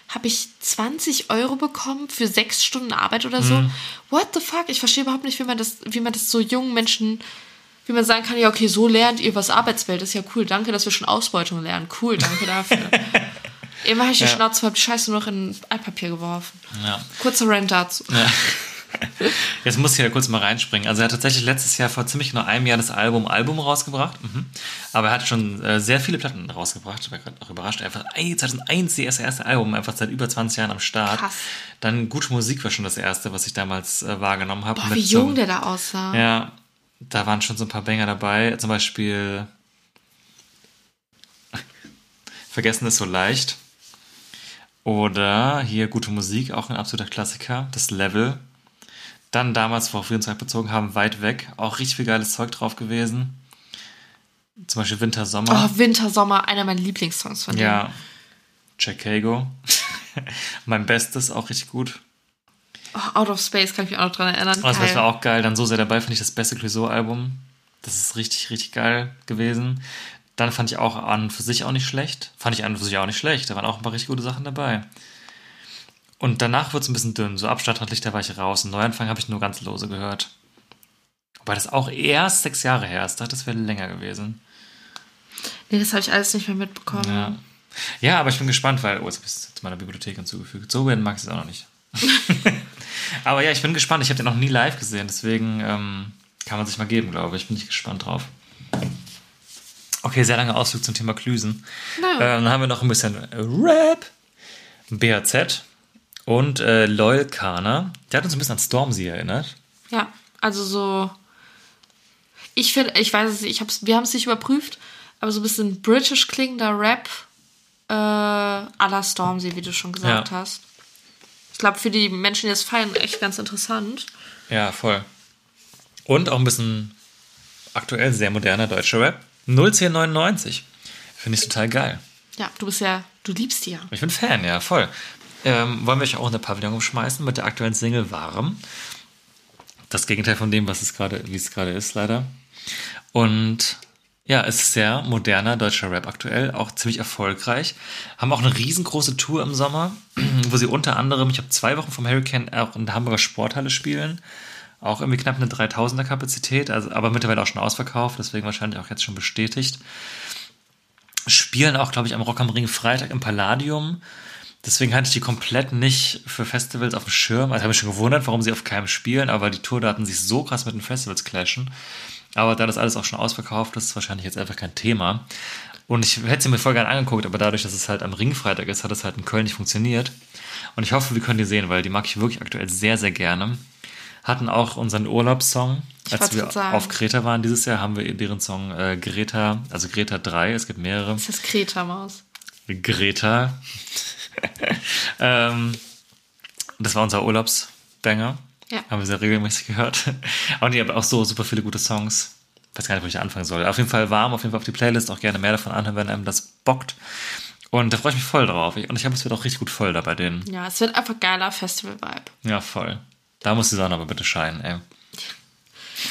habe ich 20 Euro bekommen für sechs Stunden Arbeit oder so. Mhm. What the fuck? Ich verstehe überhaupt nicht, wie man das, wie man das so jungen Menschen, wie man sagen kann, ja, okay, so lernt ihr was Arbeitswelt. Das ist ja cool. Danke, dass wir schon Ausbeutung lernen. Cool, danke dafür. Eben habe ich die Ja. Schnauze voll, hab die Scheiße noch in Altpapier geworfen. Ja. Kurzer Rant dazu. Jetzt muss ich ja kurz mal reinspringen. Also er hat tatsächlich letztes Jahr vor ziemlich genau einem Jahr das Album Album rausgebracht. Mhm. Aber er hat schon äh, sehr viele Platten rausgebracht. Ich war gerade auch überrascht. Einfach ey, 2001 die erste, erste Album, einfach seit über 20 Jahren am Start. Krass. Dann Gute Musik war schon das erste, was ich damals äh, wahrgenommen habe. Boah, wie so- jung der da aussah. Ja, da waren schon so ein paar Banger dabei. Zum Beispiel Vergessen ist so leicht. Oder hier gute Musik, auch ein absoluter Klassiker. Das Level. Dann damals, uns halt bezogen haben, weit weg. Auch richtig viel geiles Zeug drauf gewesen. Zum Beispiel Winter, Sommer. Oh, Winter, Sommer, einer meiner Lieblingssongs von denen. ja. Chicago. mein Bestes, auch richtig gut. Oh, Out of Space kann ich mich auch noch dran erinnern. Oh, das Geil. war auch geil. Dann so sehr dabei finde ich das beste Clouseau-Album. Das ist richtig, richtig geil gewesen. Dann fand ich auch an für sich auch nicht schlecht. Fand ich an für sich auch nicht schlecht. Da waren auch ein paar richtig gute Sachen dabei. Und danach wird es ein bisschen dünn. So ab Stadtlandlichter war ich raus. Und Neuanfang habe ich nur ganz lose gehört. Wobei das auch erst sechs Jahre her ist. Ich dachte, das wäre länger gewesen. Nee, das habe ich alles nicht mehr mitbekommen. Ja. ja, aber ich bin gespannt, weil, oh, jetzt habe ich es zu meiner Bibliothek hinzugefügt. So werden mag ich es auch noch nicht. aber ja, ich bin gespannt. Ich habe den noch nie live gesehen, deswegen ähm, kann man sich mal geben, glaube ich. Bin ich gespannt drauf. Okay, sehr langer Ausflug zum Thema Klüsen. Naja. Ähm, dann haben wir noch ein bisschen Rap, BAZ und äh, Loyal Kana. Der hat uns ein bisschen an Stormzy erinnert. Ja, also so. Ich finde, ich weiß es nicht, ich hab's, wir haben es nicht überprüft, aber so ein bisschen british klingender Rap äh, la Stormzy, wie du schon gesagt Ja. hast. Ich glaube, für die Menschen, die das feiern, echt ganz interessant. Ja, voll. Und auch ein bisschen aktuell sehr moderner deutscher Rap. 01099. Finde ich total geil. Ja, du bist ja, du liebst die ja. Ich bin Fan, ja, voll. Ähm, wollen wir euch auch in der Pavillon umschmeißen mit der aktuellen Single Warm. Das Gegenteil von dem, was es gerade, wie es gerade ist, leider. Und ja, es ist sehr moderner deutscher Rap aktuell, auch ziemlich erfolgreich. Haben auch eine riesengroße Tour im Sommer, wo sie unter anderem, ich habe zwei Wochen vom Hurricane auch in der Hamburger Sporthalle spielen. Auch irgendwie knapp eine 3000er Kapazität, also, aber mittlerweile auch schon ausverkauft, deswegen wahrscheinlich auch jetzt schon bestätigt spielen auch, glaube ich, am Rock am Ring Freitag im Palladium. Deswegen hatte ich die komplett nicht für Festivals auf dem Schirm. Also habe ich schon gewundert, warum sie auf keinem spielen, aber die Tourdaten sich so krass mit den Festivals clashen. Aber da das alles auch schon ausverkauft ist, ist wahrscheinlich jetzt einfach kein Thema. Und ich hätte sie mir voll gerne angeguckt, aber dadurch, dass es halt am Ringfreitag ist, hat es halt in Köln nicht funktioniert. Und ich hoffe, wir können die sehen, weil die mag ich wirklich aktuell sehr, sehr gerne. Hatten auch unseren Urlaubssong. Als wir sagen. auf Kreta waren dieses Jahr, haben wir deren Song äh, Greta, also Greta 3, es gibt mehrere. Das ist Kreta-Maus. Greta. ähm, das war unser Urlaubsbanger. Ja. Haben wir sehr regelmäßig gehört. Und die haben auch so super viele gute Songs. Weiß gar nicht, wo ich anfangen soll. Auf jeden Fall warm, auf jeden Fall auf die Playlist. Auch gerne mehr davon anhören, wenn einem das bockt. Und da freue ich mich voll drauf. Und ich habe es wird auch richtig gut voll da bei denen. Ja, es wird einfach geiler Festival-Vibe. Ja, voll. Da muss die Sonne aber bitte scheinen, ey.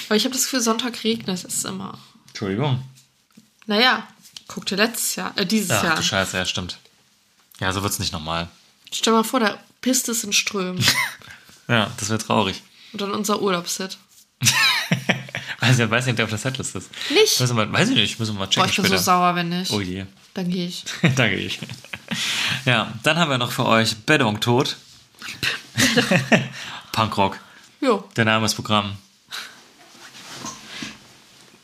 Aber ich habe das Gefühl, Sonntag regnet es immer. Entschuldigung. Naja, guck dir letztes Jahr, äh, dieses Ach Jahr. du Scheiße, ja, stimmt. Ja, so wird's nicht nochmal. Stell mal vor, da pisst es in Strömen. Ja, das wäre traurig. Und dann unser Urlaubshit. Weiß ich weiß nicht, ob der auf der Setlist ist. Nicht? Müssen wir, weiß ich nicht, müssen wir mal checken Boah, ich bin später. so sauer, wenn nicht. Oh je. Dann gehe ich. Danke ich. Ja, dann haben wir noch für euch Beddung tot. Punkrock. Jo. Der Name ist Programm.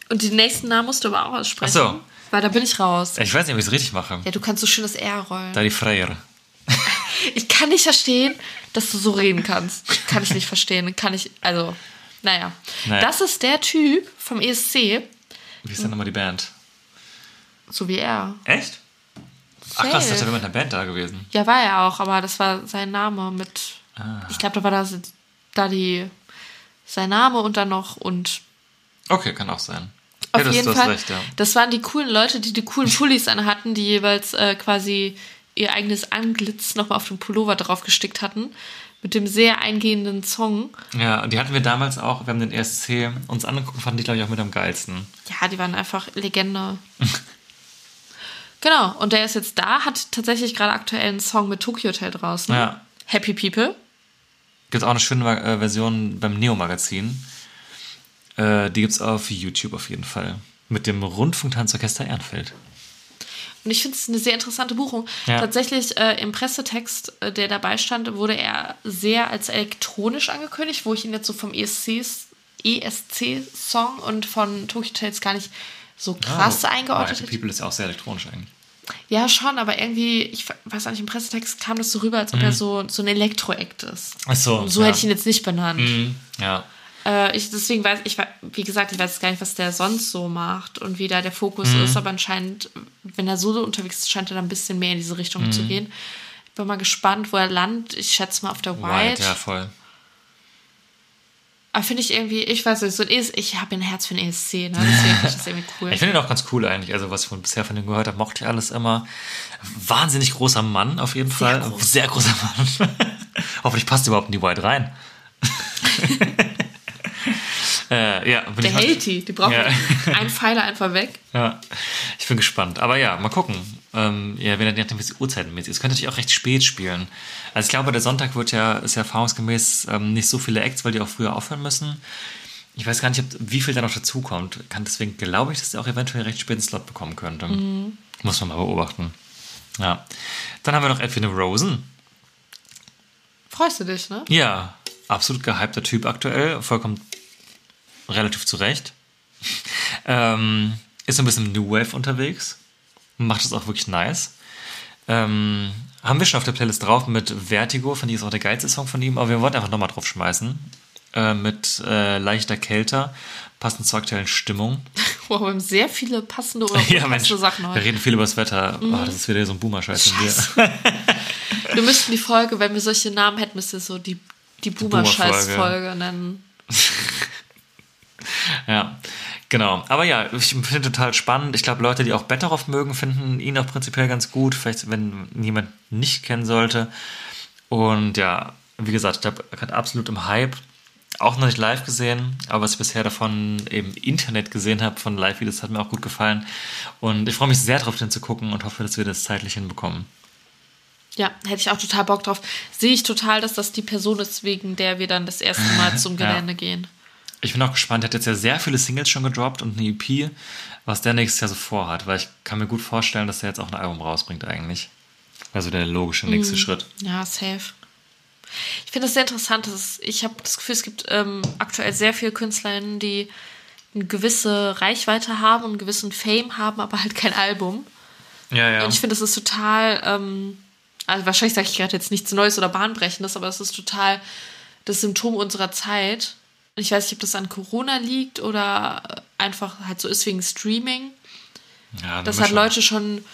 Und die nächsten Namen musst du aber auch aussprechen. Ach so. Weil da bin ich raus. Ich weiß nicht, ob ich es richtig mache. Ja, du kannst so schön das R rollen. Da die Freire. Ich kann nicht verstehen, dass du so reden kannst. Kann ich nicht verstehen. Kann ich, also, naja. Naja. Das ist der Typ vom ESC, Wie ist denn nochmal die Band? so wie er. Echt? Ach krass, Safe. das ist ja mit einer Band da gewesen. Ja, war er auch, aber das war sein Name mit. Ah. Ich glaube, da war das, da die sein Name und dann noch und Okay, kann auch sein. Auf jeden Fall. recht, ja. Das waren die coolen Leute, die die coolen Pullis anhatten, die jeweils äh, quasi ihr eigenes Anglitz nochmal auf den Pullover drauf gestickt hatten. Mit dem sehr eingehenden Song. Ja, die hatten wir damals auch, wir haben den ESC uns angeguckt, fanden die, glaube ich, auch mit am geilsten. Ja, die waren einfach Legende. genau, und der ist jetzt da, hat tatsächlich gerade aktuell einen Song mit Tokyo Hotel draußen. Ja. Happy People. Gibt auch eine schöne äh, Version beim Neo-Magazin. Äh, die gibt's auf YouTube auf jeden Fall. Mit dem Rundfunktanzorchester Ehrenfeld. Und ich finde es eine sehr interessante Buchung. Ja. Tatsächlich äh, im Pressetext, äh, der dabei stand, wurde er sehr als elektronisch angekündigt, wo ich ihn jetzt so vom ESC ESC-Song und von Tokyo Tales gar nicht so krass Ah, eingeordnet hätte. People ist ja auch sehr elektronisch eigentlich. Ja, schon, aber irgendwie, ich weiß auch nicht, im Pressetext kam das so rüber, als ob er so, so ein Elektro-Act ist. Ach so. Und so ja. hätte ich ihn jetzt nicht benannt. Mhm, Ja. Äh, ich, deswegen weiß ich, wie gesagt, ich weiß gar nicht, was der sonst so macht und wie da der Fokus Mhm. ist, aber anscheinend, wenn er so unterwegs ist, scheint er da ein bisschen mehr in diese Richtung Mhm. zu gehen. Ich bin mal gespannt, wo er landet. Ich schätze mal auf der White. White, ja, voll. Aber finde ich irgendwie, ich weiß nicht, so ein ES, ich habe ein Herz für ein ESC, ne? Deswegen finde ich das irgendwie cool. Ich finde ihn auch ganz cool eigentlich. Also, was ich von, bisher von ihm gehört habe, mochte ich alles immer. Wahnsinnig großer Mann auf jeden Fall. groß. Sehr großer Mann. Hoffentlich passt überhaupt in die White rein. äh, ja, bin der hält die, die brauchen Ja. einen Pfeiler einfach weg. Ja, ich bin gespannt. Aber ja, mal gucken. Ähm, ja, wenn er nachdem wie es uhrzeitenmäßig ist. Es könnte natürlich auch recht spät spielen. Also ich glaube, der Sonntag wird ja, ist ja erfahrungsgemäß ähm, nicht so viele Acts, weil die auch früher aufhören müssen. Ich weiß gar nicht, ob, wie viel da noch dazukommt. Kann deswegen glaube ich, dass er auch eventuell recht späten Slot bekommen könnte. Muss man mal beobachten. Ja. Dann haben wir noch Edwin Rosen. Freust du dich, ne? Ja, absolut gehypter Typ aktuell. Vollkommen relativ zurecht. ähm, ist so ein bisschen New Wave unterwegs. Macht es auch wirklich nice. Ähm, haben wir schon auf der Playlist drauf mit Vertigo, finde ich ist auch der geilste Song von ihm, aber wir wollten einfach nochmal drauf schmeißen. Äh, mit äh, leichter Kälte, passend zur aktuellen Stimmung. Wow, wir haben sehr viele passende oder ja, Mensch, Sachen wir heute. reden viel über das Wetter. Oh, das ist wieder so ein Boomer-Scheiß von dir. Wir müssten die Folge, wenn wir solche Namen hätten, müsste so die, die Boomer-Scheiß-Folge nennen. Ja, genau. Aber ja, ich finde total spannend. Ich glaube, Leute, die auch Betteroff mögen, finden ihn auch prinzipiell ganz gut. Vielleicht, wenn jemand nicht kennen sollte. Und ja, wie gesagt, ich gerade absolut im Hype. Auch noch nicht live gesehen, aber was ich bisher davon im Internet gesehen habe, von Live-Videos, hat mir auch gut gefallen. Und ich freue mich sehr drauf, den zu gucken und hoffe, dass wir das zeitlich hinbekommen. Ja, hätte ich auch total Bock drauf. Sehe ich total, dass das die Person ist, wegen der wir dann das erste Mal zum Ja. Gelände gehen. Ich bin auch gespannt, er hat jetzt ja sehr viele Singles schon gedroppt und eine EP, was der nächstes Jahr so vorhat, weil ich kann mir gut vorstellen, dass er jetzt auch ein Album rausbringt eigentlich. Also der logische nächste Schritt. Ja, safe. Ich finde das sehr interessant. dass Ich habe das Gefühl, es gibt ähm, aktuell sehr viele KünstlerInnen, die eine gewisse Reichweite haben und einen gewissen Fame haben, aber halt kein Album. Ja, ja. Und ich finde, das ist total, ähm, also wahrscheinlich sage ich gerade jetzt nichts Neues oder Bahnbrechendes, aber es ist total das Symptom unserer Zeit. Ich weiß nicht, ob das an Corona liegt oder einfach halt so ist wegen Streaming, ja, dass halt. Leute schon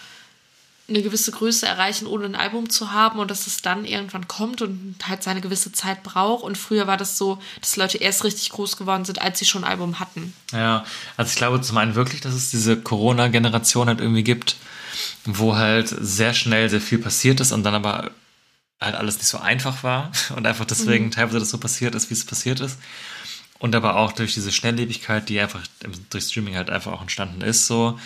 eine gewisse Größe erreichen, ohne ein Album zu haben und dass es dann irgendwann kommt und halt seine gewisse Zeit braucht. Und früher war das so, dass Leute erst richtig groß geworden sind, als sie schon ein Album hatten. Ja, also ich glaube zum einen wirklich, dass es diese Corona-Generation halt irgendwie gibt, wo halt sehr schnell sehr viel passiert ist und dann aber halt alles nicht so einfach war und einfach deswegen teilweise das so passiert ist, wie es passiert ist. Und aber auch durch diese Schnelllebigkeit, die einfach durch Streaming halt einfach auch entstanden ist, so,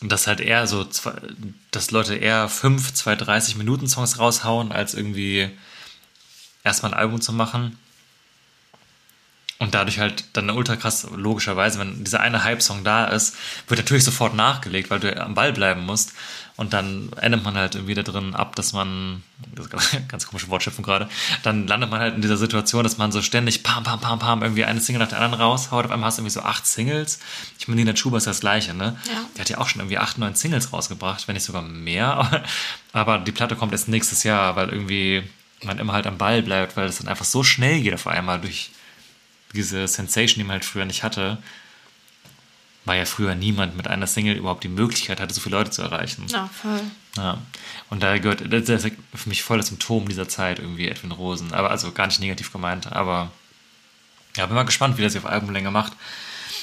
dass halt eher so, zwei, dass Leute eher fünf, zwei 30 Minuten Songs raushauen, als irgendwie erstmal ein Album zu machen. Und dadurch halt dann ultra krass, logischerweise, wenn dieser eine Hype-Song da ist, wird natürlich sofort nachgelegt, weil du am Ball bleiben musst. Und dann endet man halt irgendwie da drin ab, dass man, das ganz komische Wortschöpfung gerade, dann landet man halt in dieser Situation, dass man so ständig pam, pam, pam, pam, irgendwie eine Single nach der anderen raushaut. Auf einmal hast du irgendwie so acht Singles. Ich meine, Nina Chuba ist das Gleiche, ne? Ja. Die hat ja auch schon irgendwie acht, neun Singles rausgebracht, wenn nicht sogar mehr. Aber die Platte kommt erst nächstes Jahr, weil irgendwie man immer halt am Ball bleibt, weil es dann einfach so schnell geht auf einmal durch diese Sensation, die man halt früher nicht hatte, war ja früher niemand mit einer Single überhaupt die Möglichkeit hatte, so viele Leute zu erreichen. Ja, voll. Ja. Und da gehört, das ist für mich voll das Symptom dieser Zeit irgendwie Edwin Rosen. Aber also gar nicht negativ gemeint, aber ja, bin mal gespannt, wie das auf Albumlänge macht.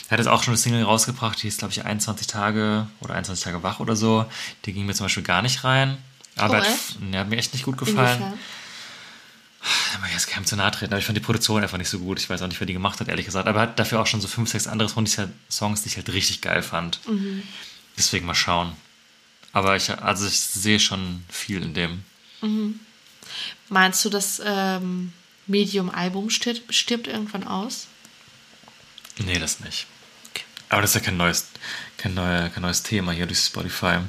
Er hat jetzt auch schon eine Single rausgebracht, die ist, glaube ich, 21 Tage oder 21 Tage wach oder so. Die ging mir zum Beispiel gar nicht rein. Aber Oh, hat, ja, hat mir echt nicht gut gefallen. Inwiefern? Ich will jetzt keinem zu nahe treten, aber ich fand die Produktion einfach nicht so gut. Ich weiß auch nicht, wer die gemacht hat, ehrlich gesagt. Aber er hat dafür auch schon so fünf, sechs andere Songs, die ich halt richtig geil fand. Deswegen mal schauen. Aber ich, also ich sehe schon viel in dem. Meinst du, das ähm, Medium-Album stirbt, stirbt irgendwann aus? Nee, das nicht. Aber das ist ja kein neues, kein, neuer, kein neues Thema hier durch Spotify.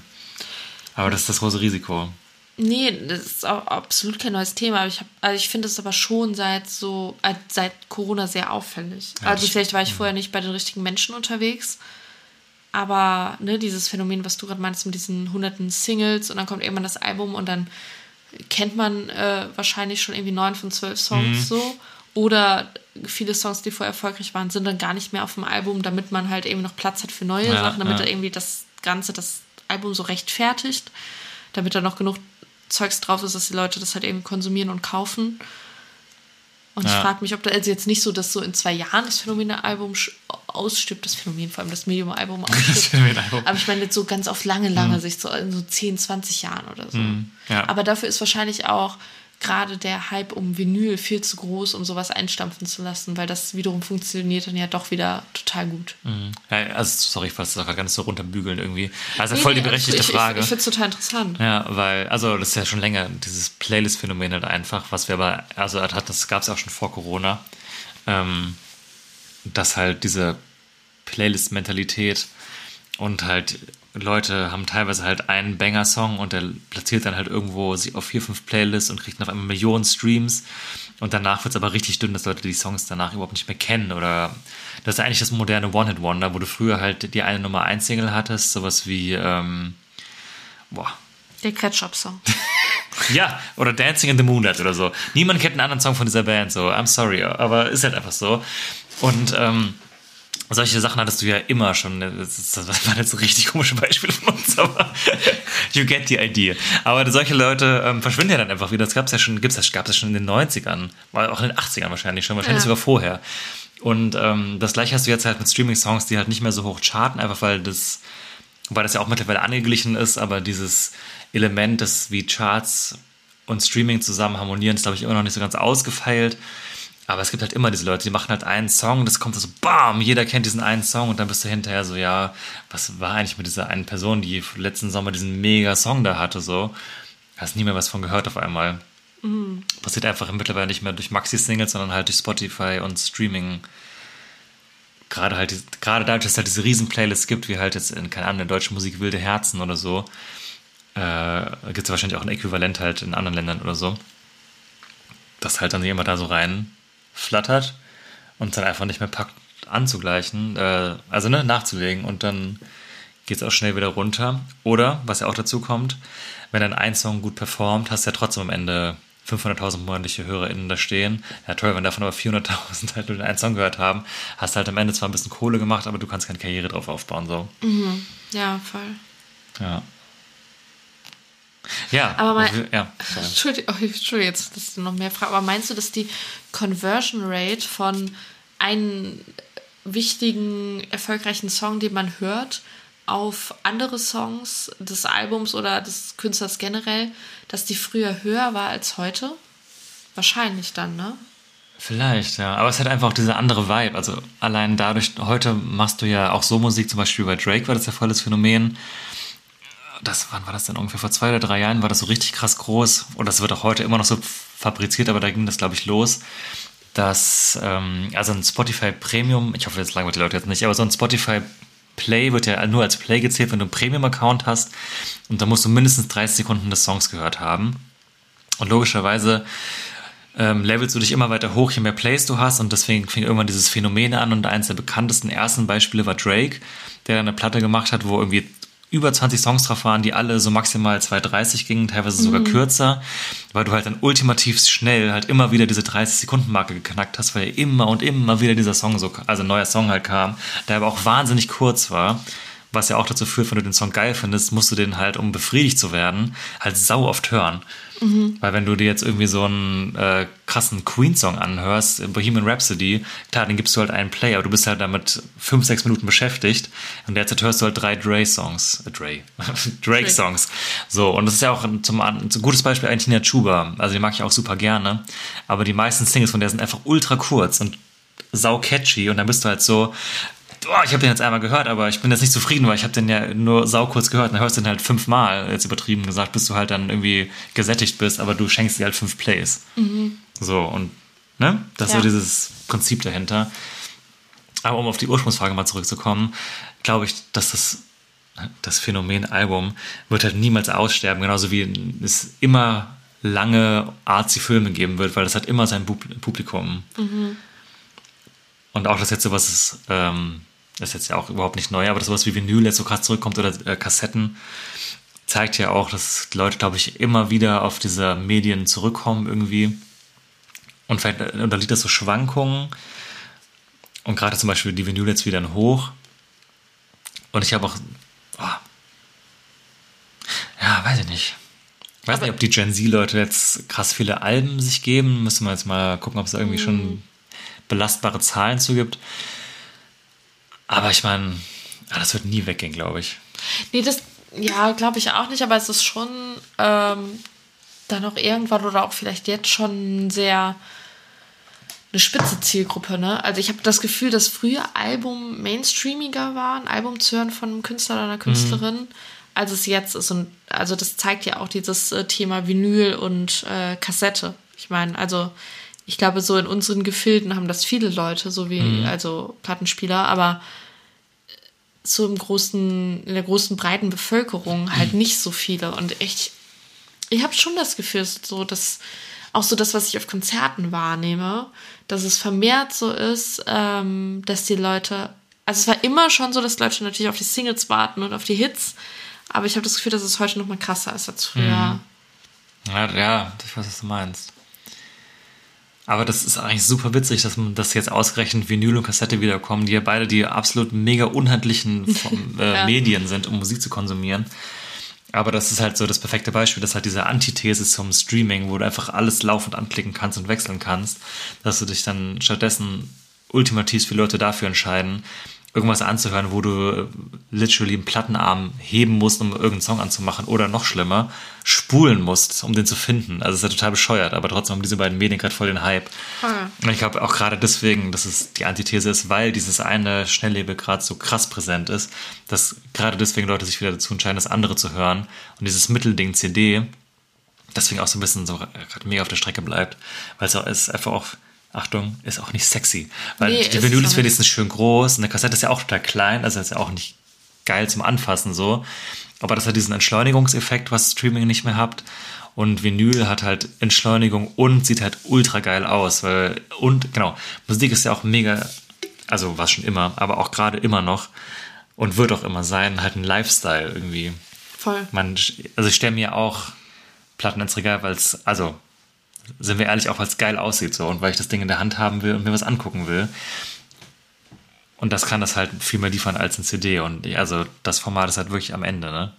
Aber das ist das große Risiko. Nee, das ist auch absolut kein neues Thema. Aber ich, hab, also ich finde es aber schon seit so äh, seit Corona sehr auffällig. Ja, also vielleicht war ich vorher nicht bei den richtigen Menschen unterwegs. Aber ne, dieses Phänomen, was du gerade meinst mit diesen hunderten Singles und dann kommt irgendwann das Album und dann kennt man äh, wahrscheinlich schon irgendwie neun von zwölf Songs so. Oder viele Songs, die vorher erfolgreich waren, sind dann gar nicht mehr auf dem Album, damit man halt eben noch Platz hat für neue Ja, Sachen, damit ja. er irgendwie das Ganze, das Album so rechtfertigt, damit da noch genug Zeugs drauf ist, dass die Leute das halt eben konsumieren und kaufen. Und ich Ja. frage mich, ob da also jetzt nicht so, dass so in zwei Jahren das Phänomen-Album ausstirbt, das Phänomen, vor allem das Medium-Album ausstirbt. Aber ich meine jetzt so ganz auf lange, lange Sicht, so in so 10, 20 Jahren oder so. ja. Aber dafür ist wahrscheinlich auch gerade der Hype um Vinyl viel zu groß, um sowas einstampfen zu lassen, weil das wiederum funktioniert dann ja doch wieder total gut. Ja, also, sorry, ich wollte gar nicht so runterbügeln irgendwie. Also Nee, voll die nee, berechtigte ich, Frage. Ich, ich finde es total interessant. Ja, weil, also das ist ja schon länger, dieses Playlist-Phänomen halt einfach, was wir aber, also hat, das gab es auch schon vor Corona, ähm, dass halt diese Playlist-Mentalität und halt Leute haben teilweise halt einen Banger-Song und der platziert dann halt irgendwo sich auf vier, fünf Playlists und kriegt noch einmal Millionen Streams und danach wird es aber richtig dünn, dass Leute die Songs danach überhaupt nicht mehr kennen oder das ist eigentlich das moderne One-Hit-Wonder, wo du früher halt die eine Nummer 1 Single hattest, sowas wie, ähm, boah, Der Ketchup-Song. ja, oder Dancing in the Moonlight oder so. Niemand kennt einen anderen Song von dieser Band, so, I'm sorry, aber ist halt einfach so. Und ähm, solche Sachen hattest du ja immer schon. Das, ist, das waren jetzt so richtig komische Beispiele von uns, aber you get the idea. Aber solche Leute ähm, verschwinden ja dann einfach wieder. Das gab's ja schon, gibt's das, gab's das schon in den 90ern, war auch in den 80ern wahrscheinlich schon, wahrscheinlich Ja. sogar vorher. Und ähm, das gleiche hast du jetzt halt mit Streaming-Songs, die halt nicht mehr so hoch charten, einfach weil das Wobei das ja auch mittlerweile angeglichen ist, aber dieses Element, das wie Charts und Streaming zusammen harmonieren, ist, glaube ich, immer noch nicht so ganz ausgefeilt. Aber es gibt halt immer diese Leute, die machen halt einen Song, das kommt so, bam, jeder kennt diesen einen Song und dann bist du hinterher so, ja, was war eigentlich mit dieser einen Person, die letzten Sommer diesen mega Song da hatte, so. Hast nie mehr was von gehört auf einmal. Passiert einfach mittlerweile nicht mehr durch Maxi-Singles, sondern halt durch Spotify und Streaming gerade halt, gerade dadurch, dass es halt diese riesen Playlists gibt, wie halt jetzt in, keine Ahnung, der deutschen Musik Wilde Herzen oder so, äh, gibt es wahrscheinlich auch ein Äquivalent halt in anderen Ländern oder so, dass halt dann jemand da so rein flattert und dann einfach nicht mehr packt anzugleichen, äh, also ne, nachzulegen und dann geht es auch schnell wieder runter. Oder, was ja auch dazu kommt, wenn dann ein Song gut performt, hast du ja trotzdem am Ende 500.000 monatliche HörerInnen da stehen. Ja, toll, wenn davon aber 400.000 halt nur den einen Song gehört haben, hast du halt am Ende zwar ein bisschen Kohle gemacht, aber du kannst keine Karriere drauf aufbauen, so. Ja, voll. Ja. Ja, Aber mal- wir- ja, sorry. Entschuldigung, oh, Entschuldigung, jetzt dass du noch mehr Fragen. Aber meinst du, dass die Conversion Rate von einem wichtigen, erfolgreichen Song, den man hört, auf andere Songs des Albums oder des Künstlers generell, dass die früher höher war als heute? Wahrscheinlich dann, ne? Vielleicht, ja. Aber es hat einfach auch diese andere Vibe. Also allein dadurch, heute machst du ja auch so Musik, zum Beispiel bei Drake war das ja voll das Phänomen. Das, wann war das denn ungefähr? Vor zwei oder drei Jahren war das so richtig krass groß. Und das wird auch heute immer noch so fabriziert, aber da ging das, glaube ich, los. Dass, ähm, also ein Spotify Premium, ich hoffe, jetzt langweilt die Leute jetzt nicht, aber so ein Spotify Play wird ja nur als Play gezählt, wenn du einen Premium-Account hast. Und da musst du mindestens 30 Sekunden des Songs gehört haben. Und logischerweise ähm, levelst du dich immer weiter hoch, je mehr Plays du hast und deswegen fing irgendwann dieses Phänomen an und eines der bekanntesten ersten Beispiele war Drake, der eine Platte gemacht hat, wo irgendwie über 20 Songs drauf waren, die alle so maximal 2,30 gingen, teilweise sogar kürzer, weil du halt dann ultimativ schnell halt immer wieder diese 30-Sekunden-Marke geknackt hast, weil immer und immer wieder dieser Song so, also ein neuer Song halt kam, der aber auch wahnsinnig kurz war, was ja auch dazu führt, wenn du den Song geil findest, musst du den halt, um befriedigt zu werden, halt sau oft hören. Weil wenn du dir jetzt irgendwie so einen äh, krassen Queen-Song anhörst, Bohemian Rhapsody, klar, den gibst du halt einen Play, aber du bist halt damit fünf, sechs Minuten beschäftigt und derzeit hörst du halt drei Dre-Songs, äh, Dre, Drake-Songs. So, und das ist ja auch ein, zum, ein gutes Beispiel eigentlich Tina Chuba, also die mag ich auch super gerne, aber die meisten Singles von der sind einfach ultra kurz und sau catchy und dann bist du halt so, oh, ich habe den jetzt einmal gehört, aber ich bin jetzt nicht zufrieden, weil ich habe den ja nur sau kurz gehört. Dann hörst du den halt fünfmal, jetzt übertrieben gesagt, bis du halt dann irgendwie gesättigt bist, aber du schenkst dir halt fünf Plays. So, und ne? Das ist Ja. so dieses Prinzip dahinter. Aber um auf die Ursprungsfrage mal zurückzukommen, glaube ich, dass das, das Phänomen Album wird halt niemals aussterben, genauso wie es immer lange artsy Filme geben wird, weil das hat immer sein Pub- Publikum. Und auch das jetzt sowas ist, ähm, das ist jetzt ja auch überhaupt nicht neu, aber das sowas wie Vinyl jetzt so krass zurückkommt oder äh, Kassetten, zeigt ja auch, dass Leute, glaube ich, immer wieder auf diese Medien zurückkommen irgendwie. Und vielleicht unterliegt das so Schwankungen. Und gerade zum Beispiel die Vinyl jetzt wieder in hoch. Und ich habe auch. Oh, ja, weiß ich nicht. Ich weiß Aber- nicht, ob die Gen Z-Leute jetzt krass viele Alben sich geben. Müssen wir jetzt mal gucken, ob es da irgendwie schon belastbare Zahlen zugibt. Aber ich meine, ah, das wird nie weggehen, glaube ich. Nee, das, ja, glaube ich auch nicht, aber es ist schon ähm, dann auch irgendwann oder auch vielleicht jetzt schon sehr eine spitze Zielgruppe, ne? Also ich habe das Gefühl, dass früher Album mainstreamiger war, ein Album zu hören von einem Künstler oder einer Künstlerin, als es jetzt ist. Und also das zeigt ja auch dieses äh, Thema Vinyl und äh, Kassette. Ich meine, also ich glaube, so in unseren Gefilden haben das viele Leute, so wie also Plattenspieler, aber so im großen, in der großen breiten Bevölkerung halt nicht so viele. Und ich, ich habe schon das Gefühl, so dass auch so das, was ich auf Konzerten wahrnehme, dass es vermehrt so ist, ähm, dass die Leute, also es war immer schon so, dass Leute natürlich auf die Singles warten und auf die Hits, aber ich habe das Gefühl, dass es heute noch mal krasser ist als früher. Ja, ja, ich weiß, was du meinst. Aber das ist eigentlich super witzig, dass man das jetzt ausgerechnet Vinyl und Kassette wiederkommen, die ja beide die absolut mega unhandlichen Form- äh, Ja. Medien sind, um Musik zu konsumieren. Aber das ist halt so das perfekte Beispiel, das hat diese Antithese zum Streaming, wo du einfach alles laufend anklicken kannst und wechseln kannst, dass du dich dann stattdessen ultimativ viele Leute dafür entscheiden, irgendwas anzuhören, wo du äh, literally einen Plattenarm heben musst, um irgendeinen Song anzumachen oder noch schlimmer, spulen musst, um den zu finden. Also es ist ja total bescheuert, aber trotzdem haben diese beiden Medien gerade voll den Hype. Und ich glaube auch gerade deswegen, dass es die Antithese ist, weil dieses eine Schnelllebe gerade so krass präsent ist, dass gerade deswegen Leute sich wieder dazu entscheiden, das andere zu hören. Und dieses Mittelding CD deswegen auch so ein bisschen so gerade mega auf der Strecke bleibt, weil es einfach auch, Achtung, ist auch nicht sexy. Weil Nee, die Vinyl ist wenigstens schön groß und eine Kassette ist ja auch total klein, also ist ja auch nicht geil zum Anfassen so. Aber das hat diesen Entschleunigungseffekt, was Streaming nicht mehr hat. Und Vinyl hat halt Entschleunigung und sieht halt ultra geil aus. Weil, und genau, Musik ist ja auch mega, also war schon immer, aber auch gerade immer noch und wird auch immer sein, halt ein Lifestyle irgendwie. Voll. Man, also ich stelle mir auch Platten ins Regal, weil es, also sind wir ehrlich, auch weil es geil aussieht so und weil ich das Ding in der Hand haben will und mir was angucken will. Und das kann das halt viel mehr liefern als ein CD. Und also das Format ist halt wirklich am Ende, ne?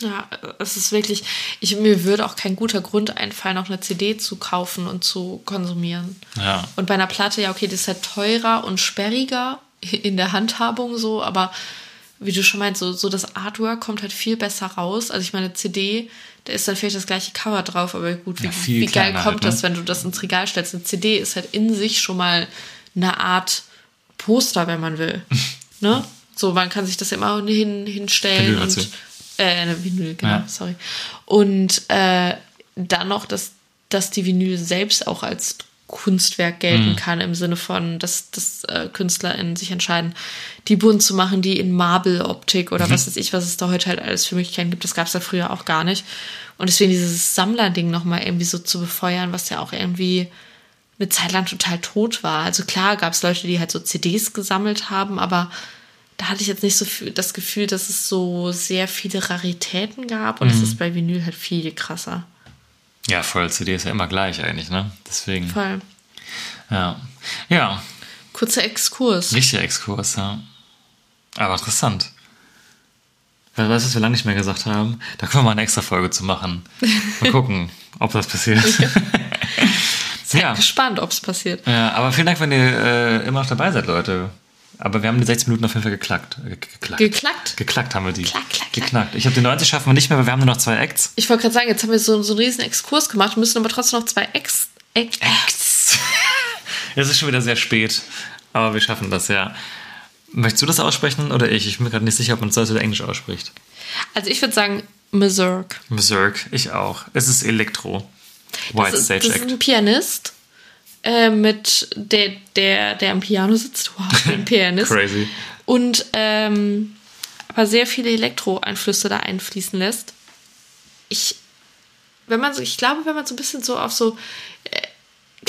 Ja, es ist wirklich, ich, mir würde auch kein guter Grund einfallen, noch eine CD zu kaufen und zu konsumieren. Ja. Und bei einer Platte, ja, okay, die ist halt teurer und sperriger in der Handhabung so, aber wie du schon meinst, so, so das Artwork kommt halt viel besser raus. Also ich meine, CD, da ist dann vielleicht das gleiche Cover drauf, aber gut, wie, Ja, wie geil kleiner kommt halt, ne? das, wenn du das ins Regal stellst? Eine CD ist halt in sich schon mal eine Art Poster, wenn man will. ne? So, man kann sich das ja immer hin, hinstellen Vinyl und äh, eine Vinyl, genau, Ja. sorry. Und äh, dann noch, dass, dass die Vinyl selbst auch als Kunstwerk gelten Mhm. kann, im Sinne von, dass, dass äh, KünstlerInnen sich entscheiden, die bunt zu machen, die in Marble-Optik oder Mhm. was weiß ich, was es da heute halt alles für Möglichkeiten gibt. Das gab es ja früher auch gar nicht. Und deswegen dieses Sammlerding nochmal irgendwie so zu befeuern, was ja auch irgendwie eine Zeit lang total tot war. Also klar gab es Leute, die halt so CDs gesammelt haben, aber da hatte ich jetzt nicht so viel, das Gefühl, dass es so sehr viele Raritäten gab und es Mhm. ist bei Vinyl halt viel krasser. Ja, voll. CD ist ja immer gleich eigentlich, ne? Deswegen. Voll. Ja. Ja, Kurzer Exkurs. richtiger Exkurs, ja. Aber interessant. Wer weiß, was wir lange nicht mehr gesagt haben? Da können wir mal eine extra Folge zu machen. Mal gucken, ob das passiert. ja. Gespannt, ob es passiert. ja, aber vielen Dank, wenn ihr äh, immer noch dabei seid, Leute. Aber wir haben die 60 Minuten auf jeden Fall geklackt. Ge- Geklackt. Geklackt? Geklackt haben wir die. Klack, klack, klack. Geknackt. Ich habe die 90 schaffen wir nicht mehr, aber wir haben nur noch zwei Acts. Ich wollte gerade sagen, jetzt haben wir so, so einen riesen Exkurs gemacht, müssen aber trotzdem noch zwei. Ex Acts. es ist schon wieder sehr spät, aber wir schaffen das, ja. Möchtest du das aussprechen oder ich? Ich bin mir gerade nicht sicher, ob man es Deutsch oder Englisch ausspricht. also ich würde sagen, Mazurk. Berserk, ich auch. Es ist Elektro. White Das ist, Stage das ist Act. ein Pianist, äh, mit der, der, der am Piano sitzt. Wow, ein Pianist. Crazy. Und ähm, aber sehr viele Elektro-Einflüsse da einfließen lässt. Ich, wenn man so, ich glaube, wenn man so ein bisschen so auf so äh,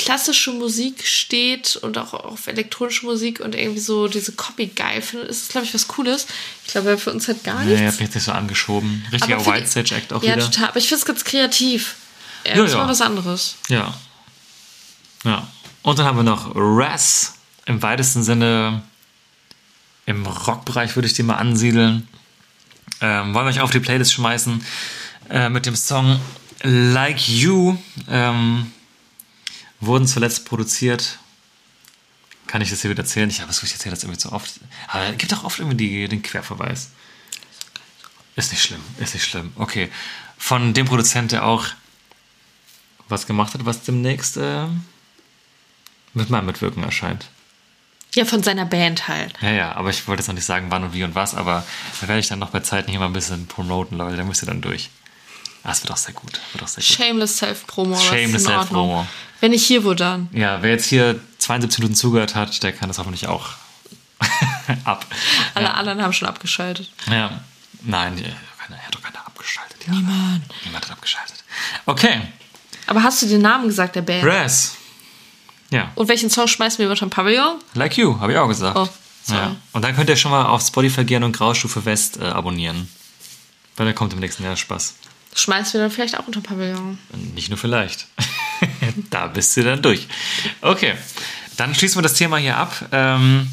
klassische Musik steht und auch auf elektronische Musik und irgendwie so diese Copy geil findet, ist glaube ich, was Cooles. Ich glaube, für uns halt gar nichts. hab mich jetzt nicht so angeschoben. Richtiger White Stage Act auch ja, wieder. total. Aber ich finde es ganz kreativ. Ja, Ja, das ja. war was anderes. Ja. Ja. Und dann haben wir noch Raz, im weitesten Sinne im Rockbereich würde ich die mal ansiedeln. Ähm, wollen wir euch auf die Playlist schmeißen äh, mit dem Song Like You. Ähm, wurden zuletzt produziert. Kann ich das hier wieder erzählen? Ich habe es erzähle das irgendwie zu oft. Aber es gibt auch oft irgendwie die, den Querverweis. Ist nicht schlimm, ist nicht schlimm. Okay. Von dem Produzent, der auch was gemacht hat, was demnächst äh, mit meinem Mitwirken erscheint. Ja, von seiner Band halt. Ja, ja, aber ich wollte jetzt noch nicht sagen, wann und wie und was, aber da werde ich dann noch bei Zeiten hier mal ein bisschen promoten, Leute. Da müsst ihr dann durch. Ah, es wird auch sehr gut. Wird auch sehr. Shameless Self-Promo. Shameless. Self-Promo. Wenn nicht hier, wo dann? Ja, wer jetzt hier 72 Minuten zugehört hat, der kann das hoffentlich auch ab. Alle anderen haben schon abgeschaltet. Ja. Nein, er hat doch keiner abgeschaltet. Ja. Niemand. Niemand hat abgeschaltet. Okay. Aber hast du den Namen gesagt, der Band? Press. Ja. Und welchen Song schmeißen wir über den Pavillon? Like You, habe ich auch gesagt. Oh, sorry. ja. Und dann könnt ihr schon mal auf Spotify gehen und Graustufe West äh, abonnieren. Weil da kommt im nächsten Jahr Spaß. Schmeißen wir dann vielleicht auch unter Pavillon. Nicht nur vielleicht. da bist du dann durch. Okay, dann schließen wir das Thema hier ab. Ähm,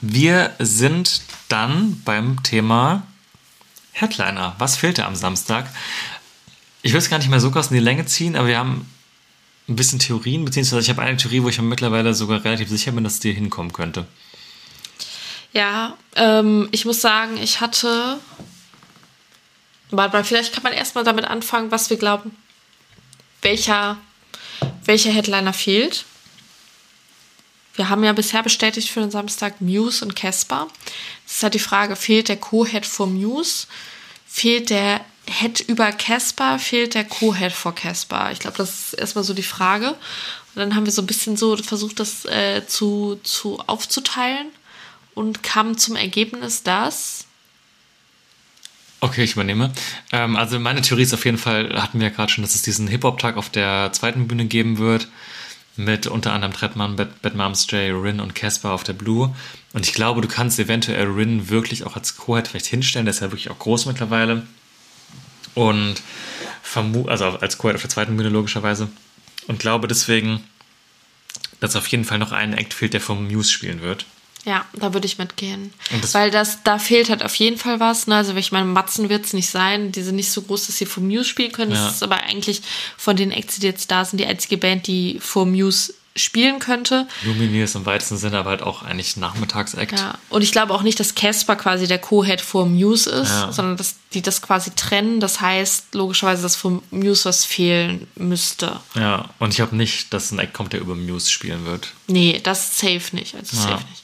wir sind dann beim Thema Headliner. Was fehlte am Samstag? Ich will es gar nicht mehr so krass in die Länge ziehen, aber wir haben ein bisschen Theorien, beziehungsweise ich habe eine Theorie, wo ich mir mittlerweile sogar relativ sicher bin, dass es dir hinkommen könnte. Ja, ähm, ich muss sagen, ich hatte. Warte mal, vielleicht kann man erstmal damit anfangen, was wir glauben, welcher, welcher Headliner fehlt. Wir haben ja bisher bestätigt für den Samstag Muse und Casper. Es ist halt die Frage, fehlt der Co-Head vor Muse? Fehlt der Head über Casper? Fehlt der Co-Head vor Casper? Ich glaube, das ist erstmal so die Frage. Und dann haben wir so ein bisschen so versucht, das äh, zu, zu aufzuteilen und kamen zum Ergebnis, dass Okay, ich übernehme. Ähm, also meine Theorie ist auf jeden Fall, hatten wir ja gerade schon, dass es diesen Hip-Hop-Tag auf der zweiten Bühne geben wird. Mit unter anderem Trettmann, Bad, Moms J, Rin und Casper auf der Blue. Und ich glaube, du kannst eventuell Rin wirklich auch als Co-Head vielleicht hinstellen. Der ist ja wirklich auch groß mittlerweile. Und also als Co-Head auf der zweiten Bühne logischerweise. Und glaube deswegen, dass auf jeden Fall noch ein Act fehlt, der vom Muse spielen wird. Ja, da würde ich mitgehen. Das- Weil das, da fehlt halt auf jeden Fall was. Ne? Also, ich meine, Matzen wird es nicht sein. Die sind nicht so groß, dass sie vor Muse spielen können. Ja. Das ist aber eigentlich von den Acts, die jetzt da sind, die einzige Band, die vor Muse spielen könnte. Lumineers im weitesten Sinne, aber halt auch eigentlich Nachmittagsakt. Ja. Und ich glaube auch nicht, dass Casper quasi der Co-Head vor Muse ist, Ja. sondern dass die das quasi trennen. Das heißt, logischerweise, dass vor Muse was fehlen müsste. Ja, und ich glaube nicht, dass ein Act kommt, der über Muse spielen wird. Nee, das safe nicht. Also Ja. safe nicht.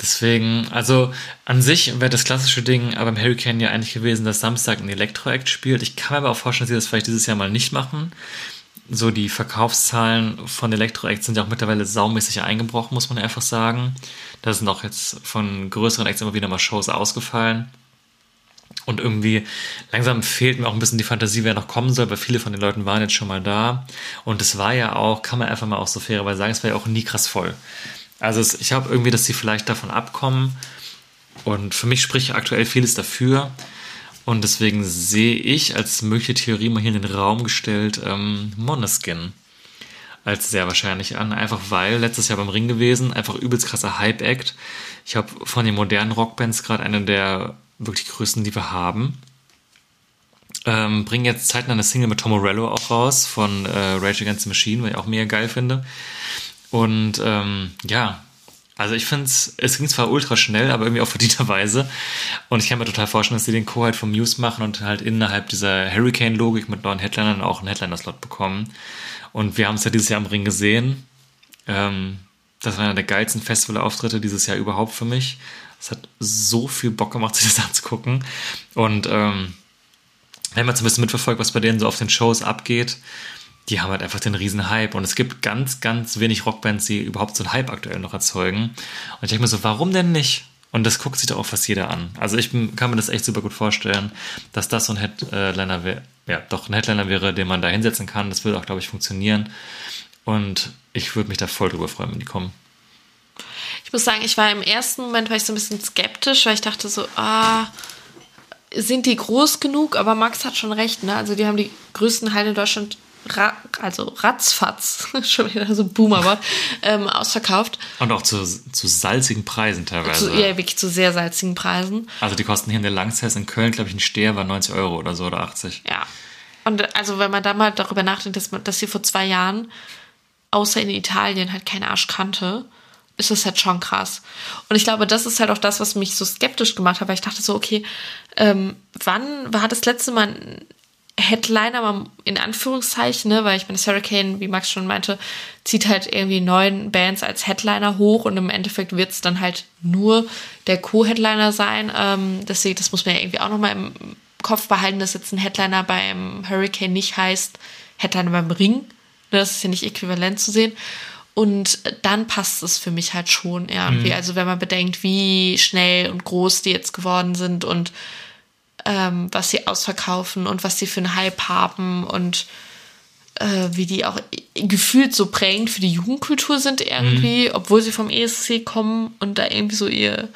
Deswegen, also an sich wäre das klassische Ding aber beim Hurricane ja eigentlich gewesen, dass Samstag ein Elektro-Act spielt. Ich kann mir aber auch vorstellen, dass sie das vielleicht dieses Jahr mal nicht machen. So die Verkaufszahlen von Elektro-Acts sind ja auch mittlerweile saumäßig eingebrochen, muss man einfach sagen. Da sind auch jetzt von größeren Acts immer wieder mal Shows ausgefallen. Und irgendwie langsam fehlt mir auch ein bisschen die Fantasie, wer noch kommen soll, weil viele von den Leuten waren jetzt schon mal da. Und es war ja auch, kann man einfach mal auch so fairerweise sagen, es war ja auch nie krass voll. Also es, ich habe irgendwie, dass sie vielleicht davon abkommen. Und für mich spricht aktuell vieles dafür. Und deswegen sehe ich als mögliche Theorie mal hier in den Raum gestellt ähm, Moneskin als sehr wahrscheinlich an. Einfach weil, letztes Jahr beim Ring gewesen, einfach übelst krasser Hype-Act. Ich habe von den modernen Rockbands gerade eine der wirklich größten, die wir haben. Ähm, bringen jetzt zeitnah eine Single mit Tom Morello auch raus von äh, Rage Against the Machine, weil ich auch mega geil finde. Und ähm, ja, also ich finde es, es ging zwar ultra schnell, aber irgendwie auch verdienterweise. Und ich kann mir total vorstellen, dass sie den Co halt vom Muse machen und halt innerhalb dieser Hurricane-Logik mit neuen Headlinern auch einen Headliner-Slot bekommen. Und wir haben es ja dieses Jahr am Ring gesehen. Ähm, das war einer der geilsten Festivalauftritte dieses Jahr überhaupt für mich. Es hat so viel Bock gemacht, sich das anzugucken. Und ähm, wenn man so ein bisschen mitverfolgt, was bei denen so auf den Shows abgeht, die haben halt einfach den riesen Hype. Und es gibt ganz, ganz wenig Rockbands, die überhaupt so einen Hype aktuell noch erzeugen. Und ich denke mir so, warum denn nicht? Und das guckt sich doch auch fast jeder an. Also ich kann mir das echt super gut vorstellen, dass das so ein Headliner wäre, ja, doch ein Headliner wäre, den man da hinsetzen kann. Das würde auch, glaube ich, funktionieren. Und ich würde mich da voll drüber freuen, wenn die kommen. Ich muss sagen, ich war im ersten Moment war ich so ein bisschen skeptisch, weil ich dachte so, ah, sind die groß genug? Aber Max hat schon recht, ne? Also die haben die größten Hallen in Deutschland ra also ratzfatz, schon wieder so ein Boomerwort, ähm, ausverkauft. Und auch zu, zu salzigen Preisen teilweise. Zu, ja, wirklich zu sehr salzigen Preisen. Also die kosten hier in der Langzess in Köln, glaube ich, ein Steher war 90 Euro oder so oder 80. Ja. Und also wenn man da mal darüber nachdenkt, dass, man, dass sie vor zwei Jahren außer in Italien halt kein Arsch kannte, ist das halt schon krass. Und ich glaube, das ist halt auch das, was mich so skeptisch gemacht hat, weil ich dachte so, okay, ähm, wann war das letzte Mal Headliner in Anführungszeichen, ne? weil ich meine, das Hurricane, wie Max schon meinte, zieht halt irgendwie neun Bands als Headliner hoch und im Endeffekt wird es dann halt nur der Co-Headliner sein. Ähm, deswegen, das muss man ja irgendwie auch nochmal im Kopf behalten, dass jetzt ein Headliner beim Hurricane nicht heißt Headliner beim Ring. Ne? Das ist ja nicht äquivalent zu sehen. Und dann passt es für mich halt schon irgendwie. Mhm. Also wenn man bedenkt, wie schnell und groß die jetzt geworden sind und ähm, was sie ausverkaufen und was sie für einen Hype haben und äh, wie die auch gefühlt so prägend für die Jugendkultur sind irgendwie, mhm. obwohl sie vom ESC kommen und da irgendwie so ihr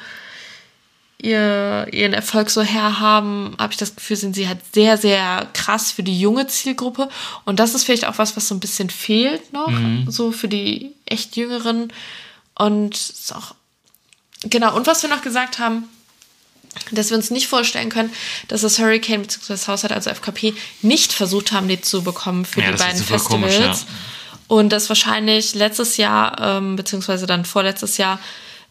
ihr, ihren Erfolg so herhaben, habe ich das Gefühl, sind sie halt sehr, sehr krass für die junge Zielgruppe. Und das ist vielleicht auch was, was so ein bisschen fehlt noch, mhm. so für die echt Jüngeren. Und ist auch, genau, und was wir noch gesagt haben, dass wir uns nicht vorstellen können, dass das Hurricane bzw. das Haushalt, also FKP, nicht versucht haben, die zu bekommen für ja, die beiden Festivals. Komisch, ja. Und dass wahrscheinlich letztes Jahr, ähm, beziehungsweise dann vorletztes Jahr,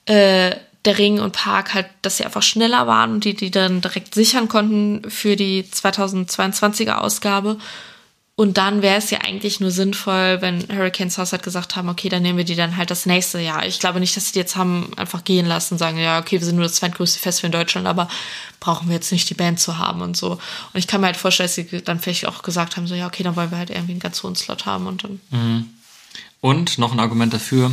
äh, der Ring und Park halt, dass sie einfach schneller waren und die die dann direkt sichern konnten für die 2022er Ausgabe. Und dann wäre es ja eigentlich nur sinnvoll, wenn Hurricanes House hat gesagt haben, okay, dann nehmen wir die dann halt das nächste Jahr. Ich glaube nicht, dass sie die jetzt haben einfach gehen lassen, sagen, ja, okay, wir sind nur das zweitgrößte Festival in Deutschland, aber brauchen wir jetzt nicht die Band zu haben und so. Und ich kann mir halt vorstellen, dass sie dann vielleicht auch gesagt haben, so, ja, okay, dann wollen wir halt irgendwie einen ganz hohen Slot haben und dann. Mhm. Und noch ein Argument dafür,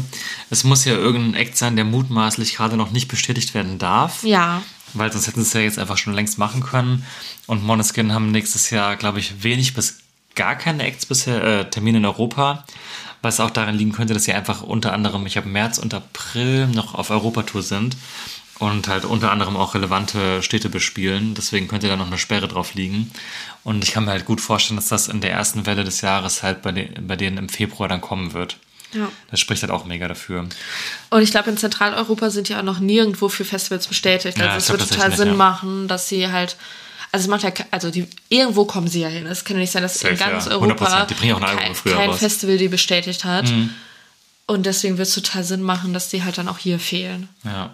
es muss ja irgendein Act sein, der mutmaßlich gerade noch nicht bestätigt werden darf. Ja. Weil sonst hätten sie es ja jetzt einfach schon längst machen können. Und Moneskin haben nächstes Jahr, glaube ich, wenig bis gar keine Acts bisher, äh, Termine in Europa. Was auch daran liegen könnte, dass sie einfach unter anderem, ich habe März und April noch auf Europatour sind und halt unter anderem auch relevante Städte bespielen. Deswegen könnte da noch eine Sperre drauf liegen. Und ich kann mir halt gut vorstellen, dass das in der ersten Welle des Jahres halt bei, den, bei denen im Februar dann kommen wird. Ja. Das spricht halt auch mega dafür. Und ich glaube, in Zentraleuropa sind ja auch noch nirgendwo für Festivals bestätigt. Also ja, es wird total Sinn ja. machen, dass sie halt. Also es macht ja, also die, irgendwo kommen sie ja hin. Es kann ja nicht sein, dass Safe, in ganz ja. Europa die bringen auch ein kein, früher kein Festival die bestätigt hat. Mhm. Und deswegen wird es total Sinn machen, dass die halt dann auch hier fehlen. Ja.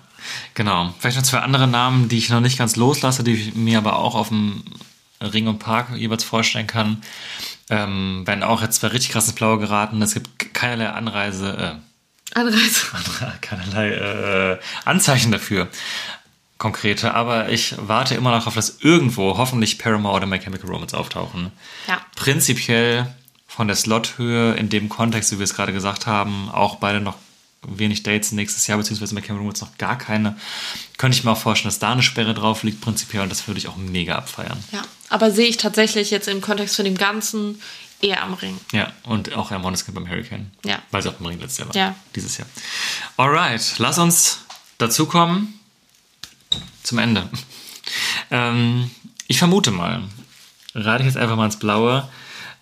Genau. Vielleicht noch zwei andere Namen, die ich noch nicht ganz loslasse, die ich mir aber auch auf dem Ring und Park jeweils vorstellen kann. Ähm, werden auch jetzt zwei richtig krass ins Blaue geraten. Es gibt keinerlei Anreise, äh, Anreise. keinerlei äh, Anzeichen dafür. Konkrete, aber ich warte immer noch auf das irgendwo, hoffentlich Paramore oder My Chemical Romance auftauchen. Ja. Prinzipiell von der Slothöhe in dem Kontext, wie wir es gerade gesagt haben, auch beide noch wenig Dates nächstes Jahr, beziehungsweise bei Cameron Woods noch gar keine. Könnte ich mir auch vorstellen, dass da eine Sperre drauf liegt, prinzipiell, und das würde ich auch mega abfeiern. Ja, aber sehe ich tatsächlich jetzt im Kontext von dem Ganzen eher am Ring. Ja, und auch Air Moneskin beim Hurricane. Ja. Weil sie auch im Ring letztes Jahr war. Ja. Dieses Jahr. Alright, lass uns dazu kommen zum Ende. ähm, ich vermute mal, rate ich jetzt einfach mal ins Blaue,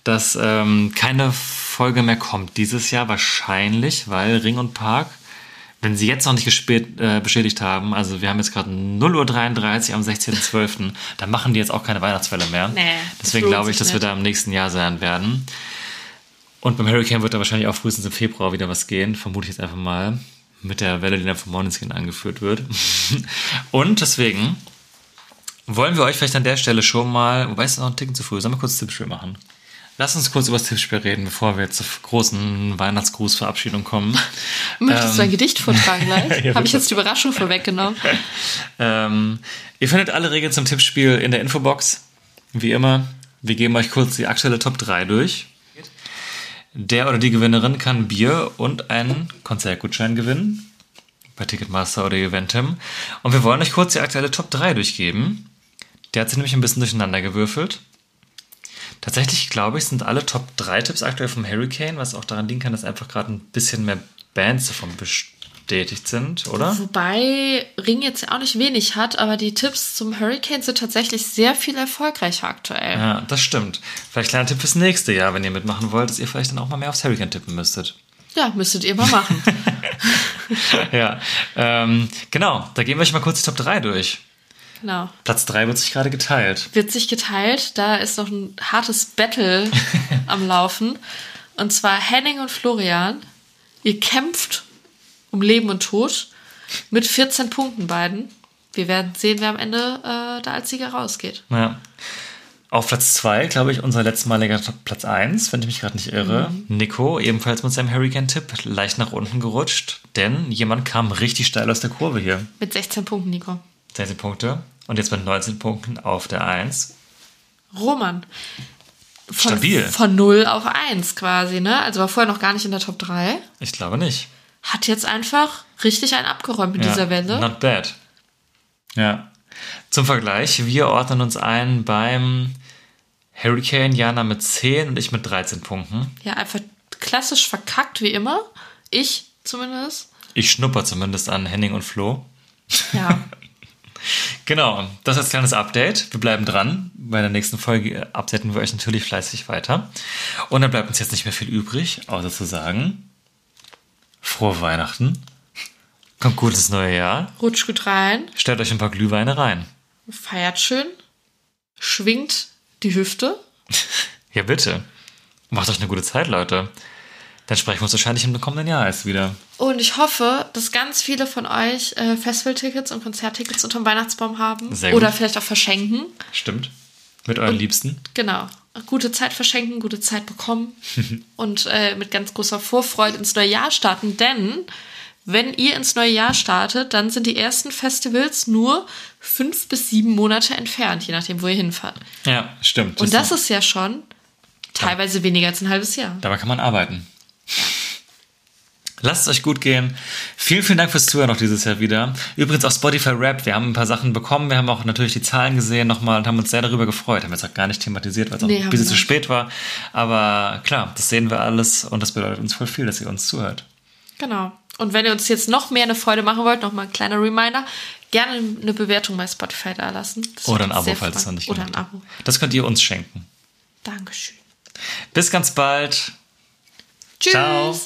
dass ähm, keine Folge mehr kommt dieses Jahr wahrscheinlich, weil Ring und Park, wenn sie jetzt noch nicht gespät, äh, bestätigt haben, also wir haben jetzt gerade 0.33 Uhr am 16.12., dann machen die jetzt auch keine Weihnachtswelle mehr. Nee, Deswegen glaube ich, dass nicht. wir da im nächsten Jahr sein werden. Und beim Hurricane wird da wahrscheinlich auch frühestens im Februar wieder was gehen, vermute ich jetzt einfach mal. Mit der Welle, die dann von Måneskin angeführt wird. und deswegen wollen wir euch vielleicht an der Stelle schon mal, wobei es noch ein Ticken zu früh, sollen wir kurz Tippspiel machen? Lass uns kurz über das Tippspiel reden, bevor wir jetzt zur großen Weihnachtsgrußverabschiedung kommen. Möchtest ähm, du ein Gedicht vortragen gleich? ja, Habe ich jetzt die Überraschung vorweggenommen? ähm, ihr findet alle Regeln zum Tippspiel in der Infobox. Wie immer, wir geben euch kurz die aktuelle Top 3 durch. Der oder die Gewinnerin kann Bier und einen Konzertgutschein gewinnen. Bei Ticketmaster oder Eventim. Und wir wollen euch kurz die aktuelle Top 3 durchgeben. Der hat sich nämlich ein bisschen durcheinander gewürfelt. Tatsächlich, glaube ich, sind alle Top 3 Tipps aktuell vom Hurricane, was auch daran liegen kann, dass einfach gerade ein bisschen mehr Bands davon bestätigt sind, oder? Wobei Ring jetzt ja auch nicht wenig hat, aber die Tipps zum Hurricane sind tatsächlich sehr viel erfolgreicher aktuell. Ja, das stimmt. Vielleicht kleiner Tipp fürs nächste Jahr, wenn ihr mitmachen wollt, dass ihr vielleicht dann auch mal mehr aufs Hurricane tippen müsstet. Ja, müsstet ihr mal machen. ja, ähm, genau. Da gehen wir euch mal kurz die Top 3 durch. genau. Platz 3 wird sich gerade geteilt. Wird sich geteilt, da ist noch ein hartes Battle am Laufen. Und zwar Henning und Florian. Ihr kämpft um Leben und Tod mit 14 Punkten beiden. Wir werden sehen, wer am Ende äh, da als Sieger rausgeht. Ja. Auf Platz 2, glaube ich, unser letztmaliger Platz 1, wenn ich mich gerade nicht irre. Nico, ebenfalls mit seinem Hurricane-Tipp, leicht nach unten gerutscht, denn jemand kam richtig steil aus der Kurve hier. Mit 16 Punkten, Nico. 16 Punkte. Und jetzt mit 19 Punkten auf der 1. Roman. Von, Stabil. Von 0 auf 1 quasi, ne? Also war vorher noch gar nicht in der Top 3. Ich glaube nicht. Hat jetzt einfach richtig einen abgeräumt mit Ja, dieser Welle. Not bad. Ja. Zum Vergleich, wir ordnen uns ein beim Hurricane Jana mit 10 und ich mit 13 Punkten. Ja, einfach klassisch verkackt, wie immer. Ich zumindest. Ich schnupper zumindest an Henning und Flo. Ja. Genau, das als kleines Update. Wir bleiben dran. Bei der nächsten Folge updaten wir euch natürlich fleißig weiter. Und dann bleibt uns jetzt nicht mehr viel übrig, außer zu sagen, frohe Weihnachten. Kommt gut ins neue Jahr. Rutscht gut rein, Stellt euch ein paar Glühweine rein. feiert schön, schwingt die Hüfte. Ja, bitte. Macht euch eine gute Zeit, Leute. Dann sprechen wir uns wahrscheinlich im kommenden Jahr erst wieder. Und ich hoffe, dass ganz viele von euch äh, Festivaltickets und Konzerttickets unterm Weihnachtsbaum haben. Sehr gut. Oder vielleicht auch verschenken. Stimmt. Mit euren Liebsten. Genau. Gute Zeit verschenken, gute Zeit bekommen und äh, mit ganz großer Vorfreude ins neue Jahr starten. Denn wenn ihr ins neue Jahr startet, dann sind die ersten Festivals nur fünf bis sieben Monate entfernt, je nachdem, wo ihr hinfahrt. Ja, stimmt. Und das ist ja schon teilweise weniger als ein halbes Jahr. Dabei kann man arbeiten. Lasst es euch gut gehen. Vielen, vielen Dank fürs Zuhören noch dieses Jahr wieder. Übrigens auch Spotify Rap. Wir haben ein paar Sachen bekommen. Wir haben auch natürlich die Zahlen gesehen nochmal und haben uns sehr darüber gefreut. Haben wir jetzt auch gar nicht thematisiert, weil es auch Nee, ein haben bisschen zu spät war. Aber klar, das sehen wir alles und das bedeutet uns voll viel, dass ihr uns zuhört. Genau. Und wenn ihr uns jetzt noch mehr eine Freude machen wollt, nochmal ein kleiner Reminder, gerne eine Bewertung bei Spotify da lassen. Das Oder ein Abo, falls es noch nicht Oder ein. Abo. Das könnt ihr uns schenken. Dankeschön. Bis ganz bald. Tschüss. Ciao.